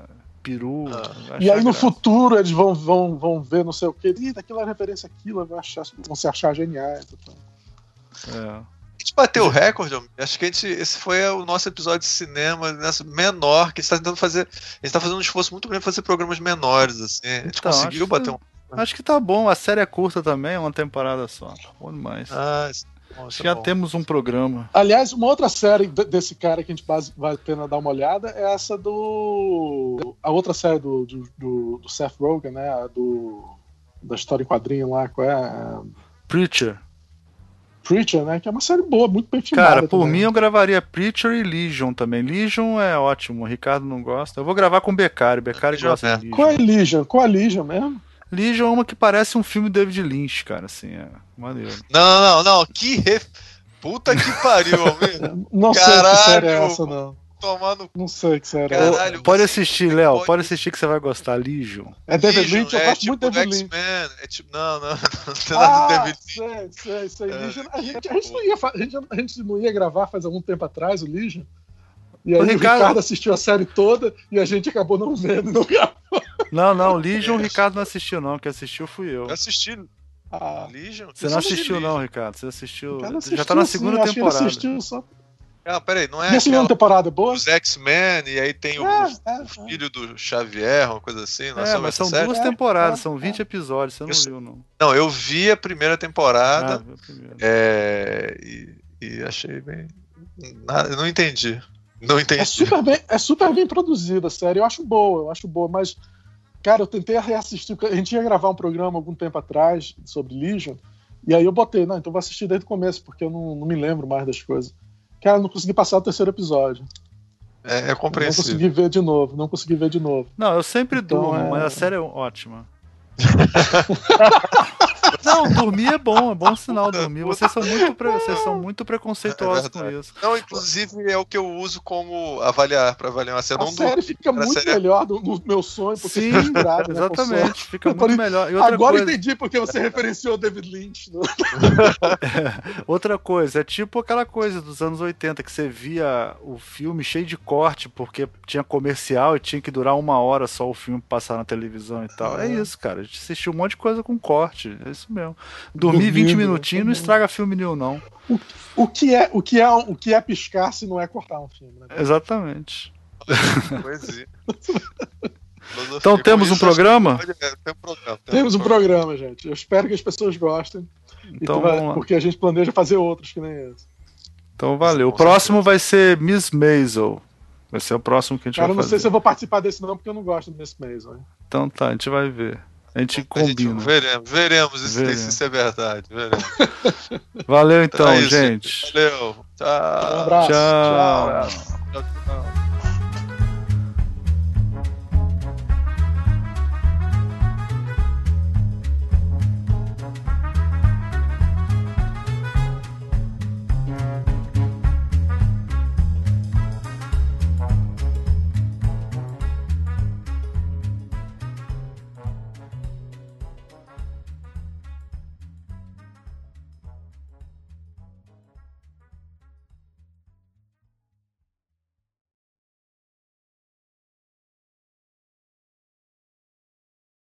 Peru. Ah. E aí no futuro eles vão, vão, vão ver não sei o que, e daquilo é referência àquilo, vão, achar, vão se achar geniais. Então. É. A gente bateu o recorde, acho que a gente, esse foi o nosso episódio de cinema nessa, menor, que a gente está tentando fazer. A gente está fazendo um esforço muito grande para fazer programas menores, assim. A gente então, conseguiu bater um. Acho que tá bom, a série é curta também, é uma temporada só. Bom demais. Ah, isso nossa, Já bom. temos um programa. Aliás, uma outra série desse cara que a gente vale a pena dar uma olhada é essa do. A outra série do, do, do, Seth Rogen, né? A do. Da história em quadrinho lá, qual é? Preacher. Preacher, né? Que é uma série boa, muito bem filmada. Cara, por também. mim eu gravaria Preacher e Legion também. Legion é ótimo, o Ricardo não gosta. Eu vou gravar com o Becari, Becari gosta é. de Legion. Qual é Legion? Qual é Legion mesmo? Legion é uma que parece um filme David Lynch, cara, assim, é maneiro. Não, não, não, que ref... Puta que pariu, amigo. Não Caralho, sei que série é essa, não. Tomando... Não sei que série é Caralho, Pode assistir, Léo, pode... pode... assistir que você vai gostar, Legion. É David Lynch, eu é gosto tipo muito David Lynch. É tipo, não, não, não tem nada ah, de David Lynch. Sei, sei, sei. É, Legion, a, gente, a, gente não ia, a, gente, a gente não ia gravar faz algum tempo atrás o Legion? E aí o Ricardo... o Ricardo... assistiu a série toda e a gente acabou não vendo, não gravou. Não, não, Legion o Ricardo não assistiu, não. Quem assistiu fui eu. Eu assisti. Ah, Legion? Você não assistiu, não, Ricardo. Você assistiu. assistiu já tá na segunda sim, temporada. assistiu só. Ah, peraí, não é. E a segunda temporada é boa? Os X-Men, e aí tem o, é, é, o filho é. do Xavier, uma coisa assim. Não é, mas são série? duas temporadas, são 20 episódios, você não eu, viu, não. Não, eu vi a primeira temporada. Ah, a primeira. É, e, e achei bem. Nada, não entendi. Não entendi. É super bem, é super bem produzida a série. Eu acho boa, eu acho boa, mas, cara, eu tentei reassistir. A gente ia gravar um programa algum tempo atrás sobre Legion, e aí eu botei, não, então vou assistir desde o começo, porque eu não, não me lembro mais das coisas. Cara, eu não consegui passar o terceiro episódio. É, é compreensível. Não consegui ver de novo, não consegui ver de novo. Não, eu sempre então, durmo, é... mas a série é ótima. Não, dormir é bom, é bom sinal dormir. Vocês são muito, pre... Vocês são muito preconceituosos é com isso. Não, inclusive é o que eu uso como avaliar para avaliar uma série. A não série fica muito série... melhor do, no meu sonho, porque Sim, inspirado, né, exatamente, fica muito melhor. Agora coisa... entendi porque você referenciou David Lynch. No... outra coisa, é tipo aquela coisa dos anos 80 que você via o filme cheio de corte porque tinha comercial e tinha que durar uma hora só o filme passar na televisão e tal. É, é isso, cara. A gente assistiu um monte de coisa com corte. É isso mesmo. Dormir 20 minutinhos não estraga filme nenhum, não. O, o, que é, o, que é, o que é piscar se não é cortar um filme, né? Exatamente. Poesia. Filosofia. Então temos um isso, acho que programa? pode- é, tem um programa. Temos um programa, gente. Eu espero que as pessoas gostem. Então vai- porque a gente planeja fazer outros que nem esse. Então valeu. O próximo vai ser Miss Maisel. Vai ser o próximo que a gente Cara, eu vai não fazer. sei se eu vou participar desse não, porque eu não gosto desse mês. Né? Então tá, a gente vai ver. A gente A gente- combina. veremos, veremos isso, Veremos. se isso é verdade. Veremos. Valeu então, é isso. gente. Valeu. Tchau. Um abraço. Tchau. Tchau. Tchau, tchau.